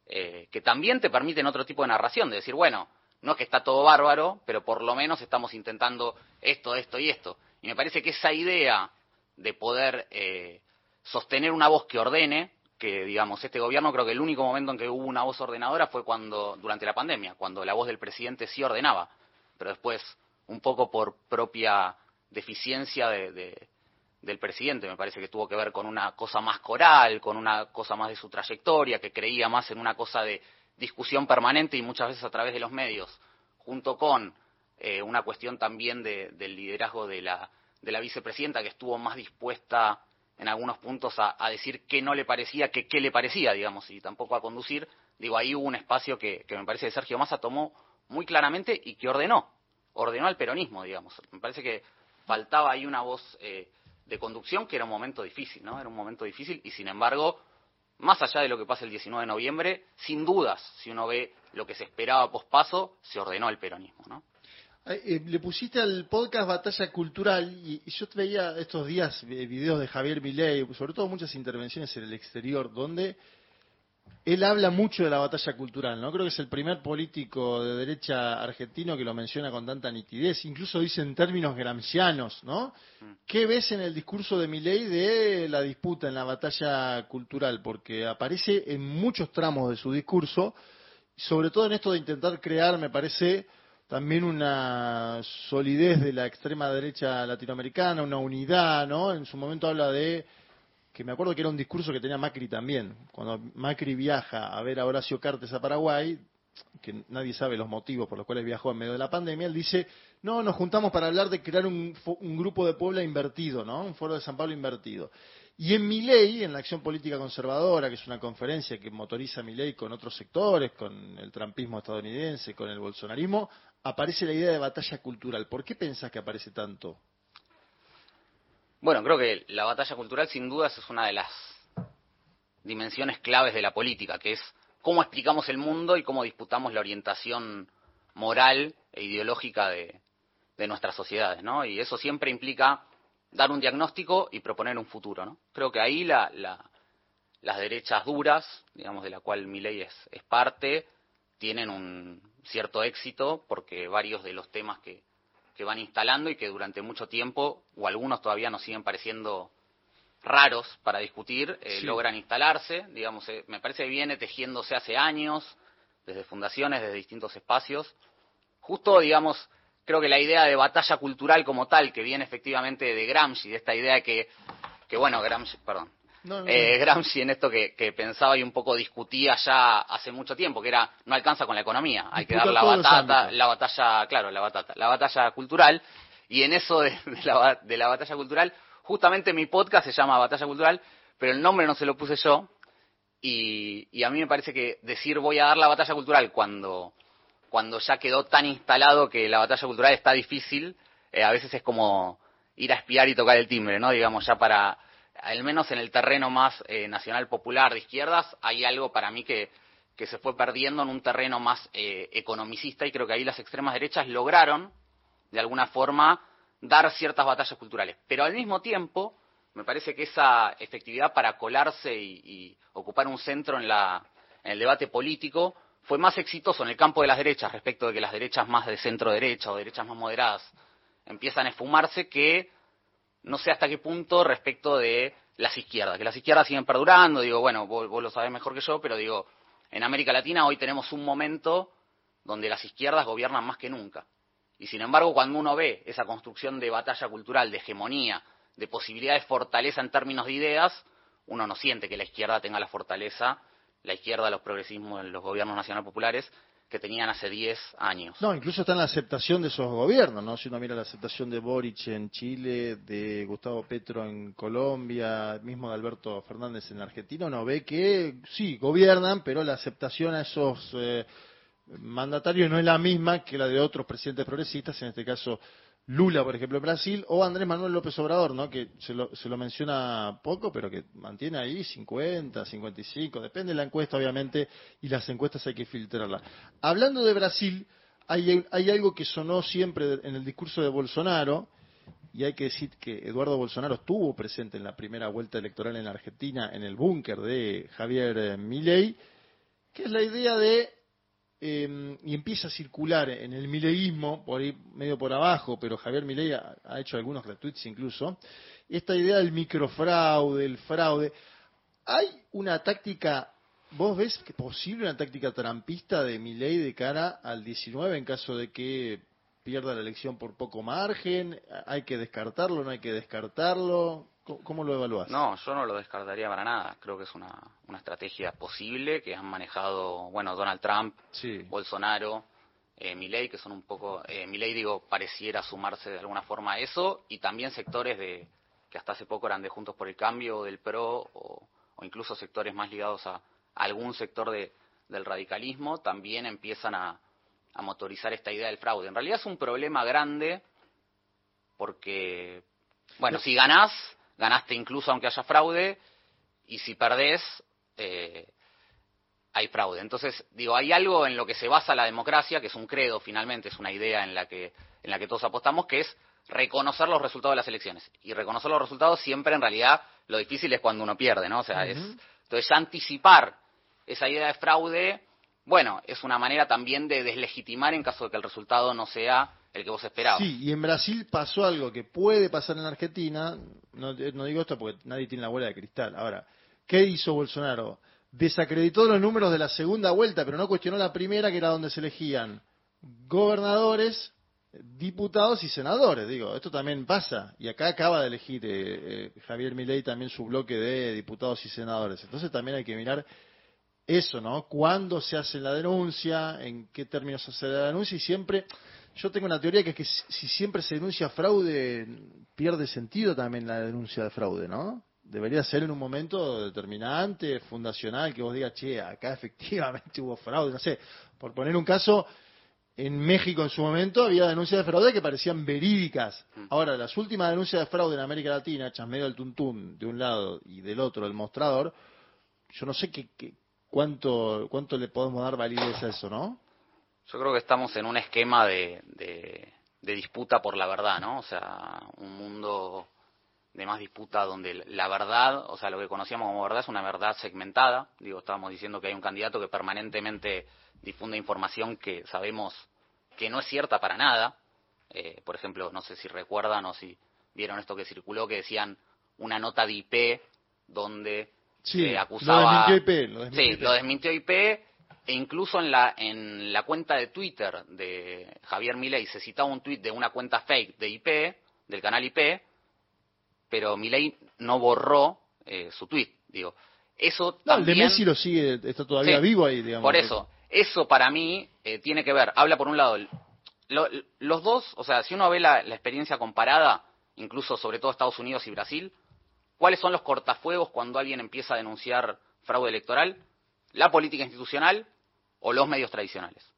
eh, que también te permiten otro tipo de narración, de decir, bueno, no es que está todo bárbaro, pero por lo menos estamos intentando esto, esto y esto. Y me parece que esa idea de poder eh, sostener una voz que ordene, que digamos, este gobierno creo que el único momento en que hubo una voz ordenadora fue cuando, durante la pandemia, cuando la voz del presidente sí ordenaba, pero después, un poco por propia deficiencia de, de- del presidente, me parece que tuvo que ver con una cosa más coral, con una cosa más de su trayectoria, que creía más en una cosa de discusión permanente y muchas veces a través de los medios, junto con eh, una cuestión también de- del liderazgo de la, de la vicepresidenta, que estuvo más dispuesta en algunos puntos a, decir qué no le parecía, que qué le parecía, digamos, y tampoco a conducir. Digo, ahí hubo un espacio que, que me parece que Sergio Massa tomó muy claramente y que ordenó, ordenó al peronismo, digamos. Me parece que faltaba ahí una voz eh, de conducción que era un momento difícil, ¿no? Era un momento difícil y sin embargo, más allá de lo que pasa el 19 de noviembre, sin dudas, si uno ve lo que se esperaba pospaso, se ordenó el peronismo, ¿no? Eh, le pusiste al podcast Batalla Cultural y, y yo te veía estos días eh, videos de Javier Milei, sobre todo muchas intervenciones en el exterior, donde él habla mucho de la batalla cultural, ¿no? Creo que es el primer político de derecha argentino que lo menciona con tanta nitidez, incluso dice en términos gramscianos, ¿no? ¿Qué ves en el discurso de Milei de la disputa en la batalla cultural? Porque aparece en muchos tramos de su discurso, sobre todo en esto de intentar crear, me parece, también una solidez de la extrema derecha latinoamericana, una unidad, ¿no? En su momento habla de que me acuerdo que era un discurso que tenía Macri también. Cuando Macri viaja a ver a Horacio Cartes a Paraguay, que nadie sabe los motivos por los cuales viajó en medio de la pandemia, él dice, no, nos juntamos para hablar de crear un, grupo de Puebla invertido, ¿no? Un foro de San Pablo invertido. Y en Milei, en la Acción Política Conservadora, que es una conferencia que motoriza Milei con otros sectores, con el trampismo estadounidense, con el bolsonarismo, aparece la idea de batalla cultural. ¿Por qué pensás que aparece tanto? Bueno, creo que la batalla cultural sin dudas es una de las dimensiones claves de la política, que es cómo explicamos el mundo y cómo disputamos la orientación moral e ideológica de, de nuestras sociedades, ¿no? Y eso siempre implica dar un diagnóstico y proponer un futuro, ¿no? Creo que ahí la, la- las derechas duras, digamos, de la cual mi ley es, es parte, tienen un cierto éxito porque varios de los temas que, que van instalando y que durante mucho tiempo, o algunos todavía nos siguen pareciendo raros para discutir, eh, Sí. logran instalarse. Digamos, eh, me parece que viene tejiéndose hace años, desde fundaciones, desde distintos espacios. Justo, digamos, creo que la idea de batalla cultural como tal, que viene efectivamente de Gramsci, de esta idea de que, que bueno, Gramsci, perdón, No, no, eh. Gramsci en esto que, que pensaba y un poco discutía ya hace mucho tiempo, que era no alcanza con la economía, hay que dar la batata, la batalla, claro, la batata, la batalla cultural, y en eso de, de la, de la batalla cultural, justamente mi podcast se llama Batalla Cultural, pero el nombre no se lo puse yo, y, y a mí me parece que decir voy a dar la batalla cultural cuando, cuando ya quedó tan instalado que la batalla cultural está difícil, eh, a veces es como ir a espiar y tocar el timbre, ¿no? Digamos, ya para, al menos en el terreno más eh, nacional popular de izquierdas, hay algo para mí que, se fue perdiendo en un terreno más eh, economicista y creo que ahí las extremas derechas lograron, de alguna forma, dar ciertas batallas culturales. Pero al mismo tiempo, me parece que esa efectividad para colarse y, y ocupar un centro en, la, en el debate político fue más exitoso en el campo de las derechas respecto de que las derechas más de centro derecha o derechas más moderadas empiezan a esfumarse que no sé hasta qué punto respecto de las izquierdas, que las izquierdas siguen perdurando, digo, bueno, vos, lo sabés mejor que yo, pero digo, en América Latina hoy tenemos un momento donde las izquierdas gobiernan más que nunca. Y sin embargo, cuando uno ve esa construcción de batalla cultural, de hegemonía, de posibilidad de fortaleza en términos de ideas, uno no siente que la izquierda tenga la fortaleza, la izquierda, los progresismos, los gobiernos nacional populares, que tenían hace 10 años. No, incluso está en la aceptación de esos gobiernos, ¿no? Si uno mira la aceptación de Boric en Chile, de Gustavo Petro en Colombia, mismo de Alberto Fernández en Argentina, uno ve que sí, gobiernan, pero la aceptación a esos eh, mandatarios no es la misma que la de otros presidentes progresistas, en este caso Lula, por ejemplo, en Brasil, o Andrés Manuel López Obrador, ¿no? Que se lo, se lo menciona poco, pero que mantiene ahí 50, 55, depende de la encuesta, obviamente, y las encuestas hay que filtrarlas. Hablando de Brasil, hay, hay algo que sonó siempre en el discurso de Bolsonaro, y hay que decir que Eduardo Bolsonaro estuvo presente en la primera vuelta electoral en la Argentina, en el búnker de Javier Milei, que es la idea de eh, y empieza a circular en el mileísmo, por ahí medio por abajo, pero Javier Milei ha, ha hecho algunos retweets incluso, esta idea del microfraude, el fraude. ¿Hay una táctica, vos ves que posible una táctica trampista de Milei de cara al 19 en caso de que pierda la elección por poco margen? ¿Hay que descartarlo, no hay que descartarlo? ¿Cómo, cómo lo evaluás? No, yo no lo descartaría para nada. Creo que es una, una estrategia posible que han manejado, bueno, Donald Trump, Bolsonaro, eh, Milei, que son un poco, eh, Milei digo, pareciera sumarse de alguna forma a eso, y también sectores de que hasta hace poco eran de Juntos por el Cambio, del PRO, o, o incluso sectores más ligados a, a algún sector de, del radicalismo, también empiezan a, a motorizar esta idea del fraude. En realidad es un problema grande porque, bueno, si ganás, ganaste incluso aunque haya fraude, y si perdés, eh, hay fraude. Entonces, digo, hay algo en lo que se basa la democracia, que es un credo finalmente, es una idea en la que, en la que todos apostamos, que es reconocer los resultados de las elecciones. Y reconocer los resultados siempre, en realidad, lo difícil es cuando uno pierde, ¿no? O sea, es, entonces anticipar esa idea de fraude, bueno, es una manera también de deslegitimar en caso de que el resultado no sea el que vos esperabas. Sí, y en Brasil pasó algo que puede pasar en Argentina, no, eh, no digo esto porque nadie tiene la bola de cristal. Ahora, ¿qué hizo Bolsonaro? Desacreditó los números de la segunda vuelta, pero no cuestionó la primera, que era donde se elegían gobernadores, diputados y senadores. Digo, esto también pasa. Y acá acaba de elegir eh, eh, Javier Milei también su bloque de diputados y senadores. Entonces también hay que mirar eso, ¿no? ¿Cuándo se hace la denuncia? ¿En qué términos se hace la denuncia? Y siempre, yo tengo una teoría que es que si si siempre se denuncia fraude, pierde sentido también la denuncia de fraude, ¿no? Debería ser en un momento determinante, fundacional, que vos digas, che, acá efectivamente hubo fraude, no sé. Por poner un caso, en México en su momento había denuncias de fraude que parecían verídicas. Ahora, las últimas denuncias de fraude en América Latina, hechas medio al tuntún de un lado y del otro el mostrador, yo no sé qué, qué- cuánto, cuánto le podemos dar validez a eso, ¿no? Yo creo que estamos en un esquema de, de, disputa por la verdad, ¿no? O sea, un mundo de más disputa donde la verdad, o sea, lo que conocíamos como verdad es una verdad segmentada. Digo, estábamos diciendo que hay un candidato que permanentemente difunde información que sabemos que no es cierta para nada. Eh, por ejemplo, no sé si recuerdan o si vieron esto que circuló, que decían una nota de IP donde Sí, se lo desmintió IP, lo desmintió sí, IP. lo desmintió IP e incluso en la en la cuenta de Twitter de Javier Milei se citaba un tweet de una cuenta fake de IP, del canal IP, pero Milei no borró eh, su tweet, digo. Eso No, el de también Messi lo sigue, está todavía Sí, vivo ahí, digamos. por eso, eso para mí eh, tiene que ver, habla por un lado, lo- los dos, o sea, si uno ve la, la experiencia comparada, incluso sobre todo Estados Unidos y Brasil, ¿cuáles son los cortafuegos cuando alguien empieza a denunciar fraude electoral? ¿La política institucional o los medios tradicionales?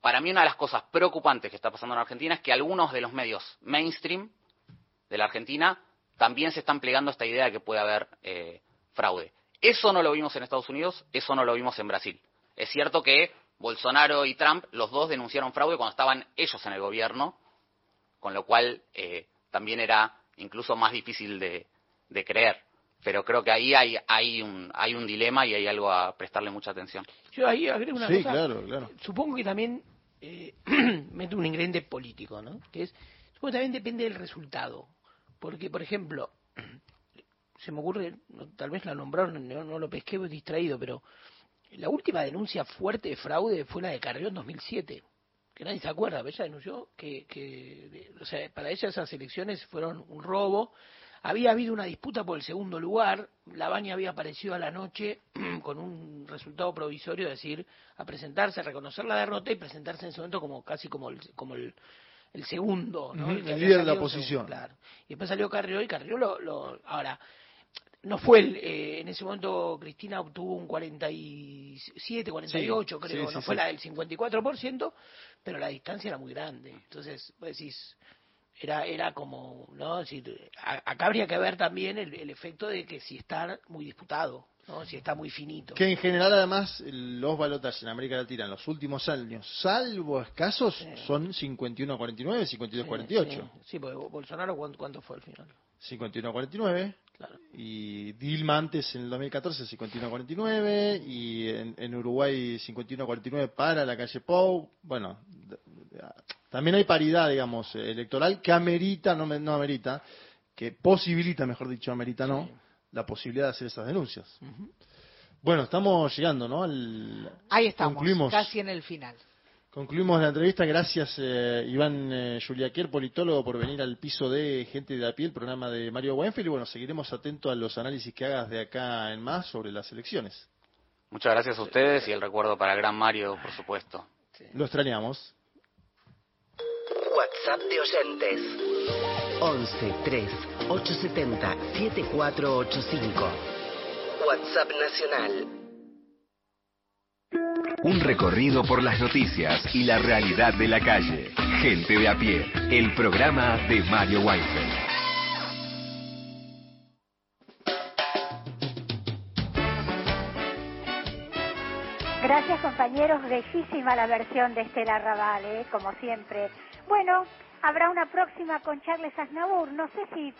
Para mí una de las cosas preocupantes que está pasando en Argentina es que algunos de los medios mainstream de la Argentina también se están plegando a esta idea de que puede haber eh, fraude. Eso no lo vimos en Estados Unidos, eso no lo vimos en Brasil. Es cierto que Bolsonaro y Trump, los dos denunciaron fraude cuando estaban ellos en el gobierno, con lo cual eh, también era incluso más difícil de, de creer. Pero creo que ahí hay, hay, un, hay un dilema y hay algo a prestarle mucha atención. Yo ahí agrego una Sí, cosa. claro, claro. Supongo que también eh, mete un ingrediente político, ¿no? Que es, supongo que también depende del resultado. Porque, por ejemplo, se me ocurre, no, tal vez la nombraron, no, no lo pesqué, voy distraído, pero la última denuncia fuerte de fraude fue la de Carrió en 2007. Que nadie se acuerda, pero ella denunció que, que o sea, para ella esas elecciones fueron un robo. Había habido una disputa por el segundo lugar. La Baña había aparecido a la noche con un resultado provisorio, es decir, a presentarse, a reconocer la derrota y presentarse en ese momento como casi como el, como el, el segundo, ¿no? Ujú, que el líder de la oposición. claro. Y después salió Carrió y Carrió lo, lo- ahora no fue el, eh, en ese momento Cristina obtuvo un 47, 48 Sí, creo, sí, no sí, fue sí. la del 54%, pero la distancia era muy grande. Entonces, vos decís, era era como, ¿no? Es decir, a- acá habría que ver también el, el efecto de que si está muy disputado, ¿no? Si está muy finito. Que en general, además, los balotajes en América Latina en los últimos años, salvo escasos, son 51-49, 52-48. Sí, sí, porque Bolsonaro, ¿cuánto, cuánto fue al final? 51-49. Y Dilma antes en el 2014 51-49 y en, en Uruguay 51-49 para la calle Pou. Bueno, también hay paridad, digamos, eh, electoral que amerita, no, me- no amerita, que posibilita, mejor dicho, amerita no, la posibilidad de hacer esas denuncias. Bueno, estamos llegando, ¿no? Al- Ahí estamos, Concluimos. casi en el final. Concluimos la entrevista. Gracias, eh, Iván eh, Juliaquer, politólogo, por venir al piso de Gente de a pie, el programa de Mario Weinfeld. Y bueno, seguiremos atentos a los análisis que hagas de acá en más sobre las elecciones. Muchas gracias a ustedes y el recuerdo para el gran Mario, por supuesto. Lo extrañamos. WhatsApp de oyentes. 11 3 870 7485. WhatsApp nacional. Un recorrido por las noticias y la realidad de la calle. Gente de a pie, el programa de Mario Weinfeld. Gracias compañeros, bellísima la versión de Estela Raval, ¿eh? como siempre. Bueno, habrá una próxima con Charles Aznavour, no sé si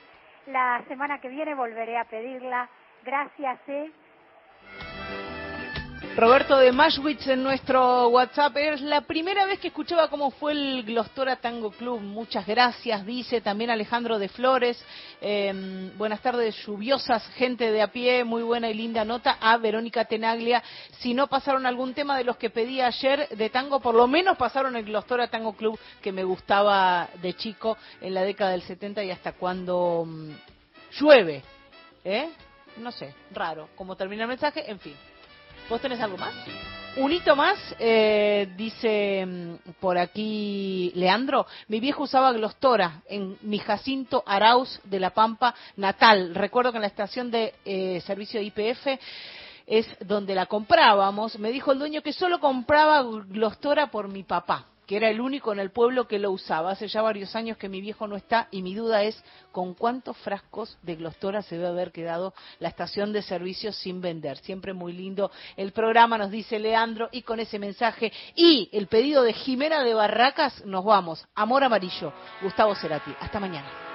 la semana que viene volveré a pedirla. Gracias, ¿eh? Roberto de Mashwitz en nuestro WhatsApp. Es la primera vez que escuchaba cómo fue el Glostora Tango Club. Muchas gracias, dice también Alejandro de Flores. Eh, buenas tardes, lluviosas, gente de a pie. Muy buena y linda nota. A Verónica Tenaglia. Si no pasaron algún tema de los que pedí ayer de tango, por lo menos pasaron el Glostora Tango Club que me gustaba de chico en la década del 70 y hasta cuando mm, llueve. ¿Eh? No sé, raro. Como termina el mensaje, en fin. ¿Vos tenés algo más? Un hito más, eh, dice mm, por aquí Leandro, mi viejo usaba glostora en mi Jacinto Arauz de La Pampa natal. Recuerdo que en la estación de eh, servicio de IPF es donde la comprábamos. Me dijo el dueño que solo compraba glostora por mi papá que era el único en el pueblo que lo usaba. Hace ya varios años que mi viejo no está y mi duda es con cuántos frascos de glostora se debe haber quedado la estación de servicio sin vender. Siempre muy lindo el programa, nos dice Leandro, y con ese mensaje y el pedido de Jimena de Barracas nos vamos. Amor amarillo, Gustavo Cerati. Hasta mañana.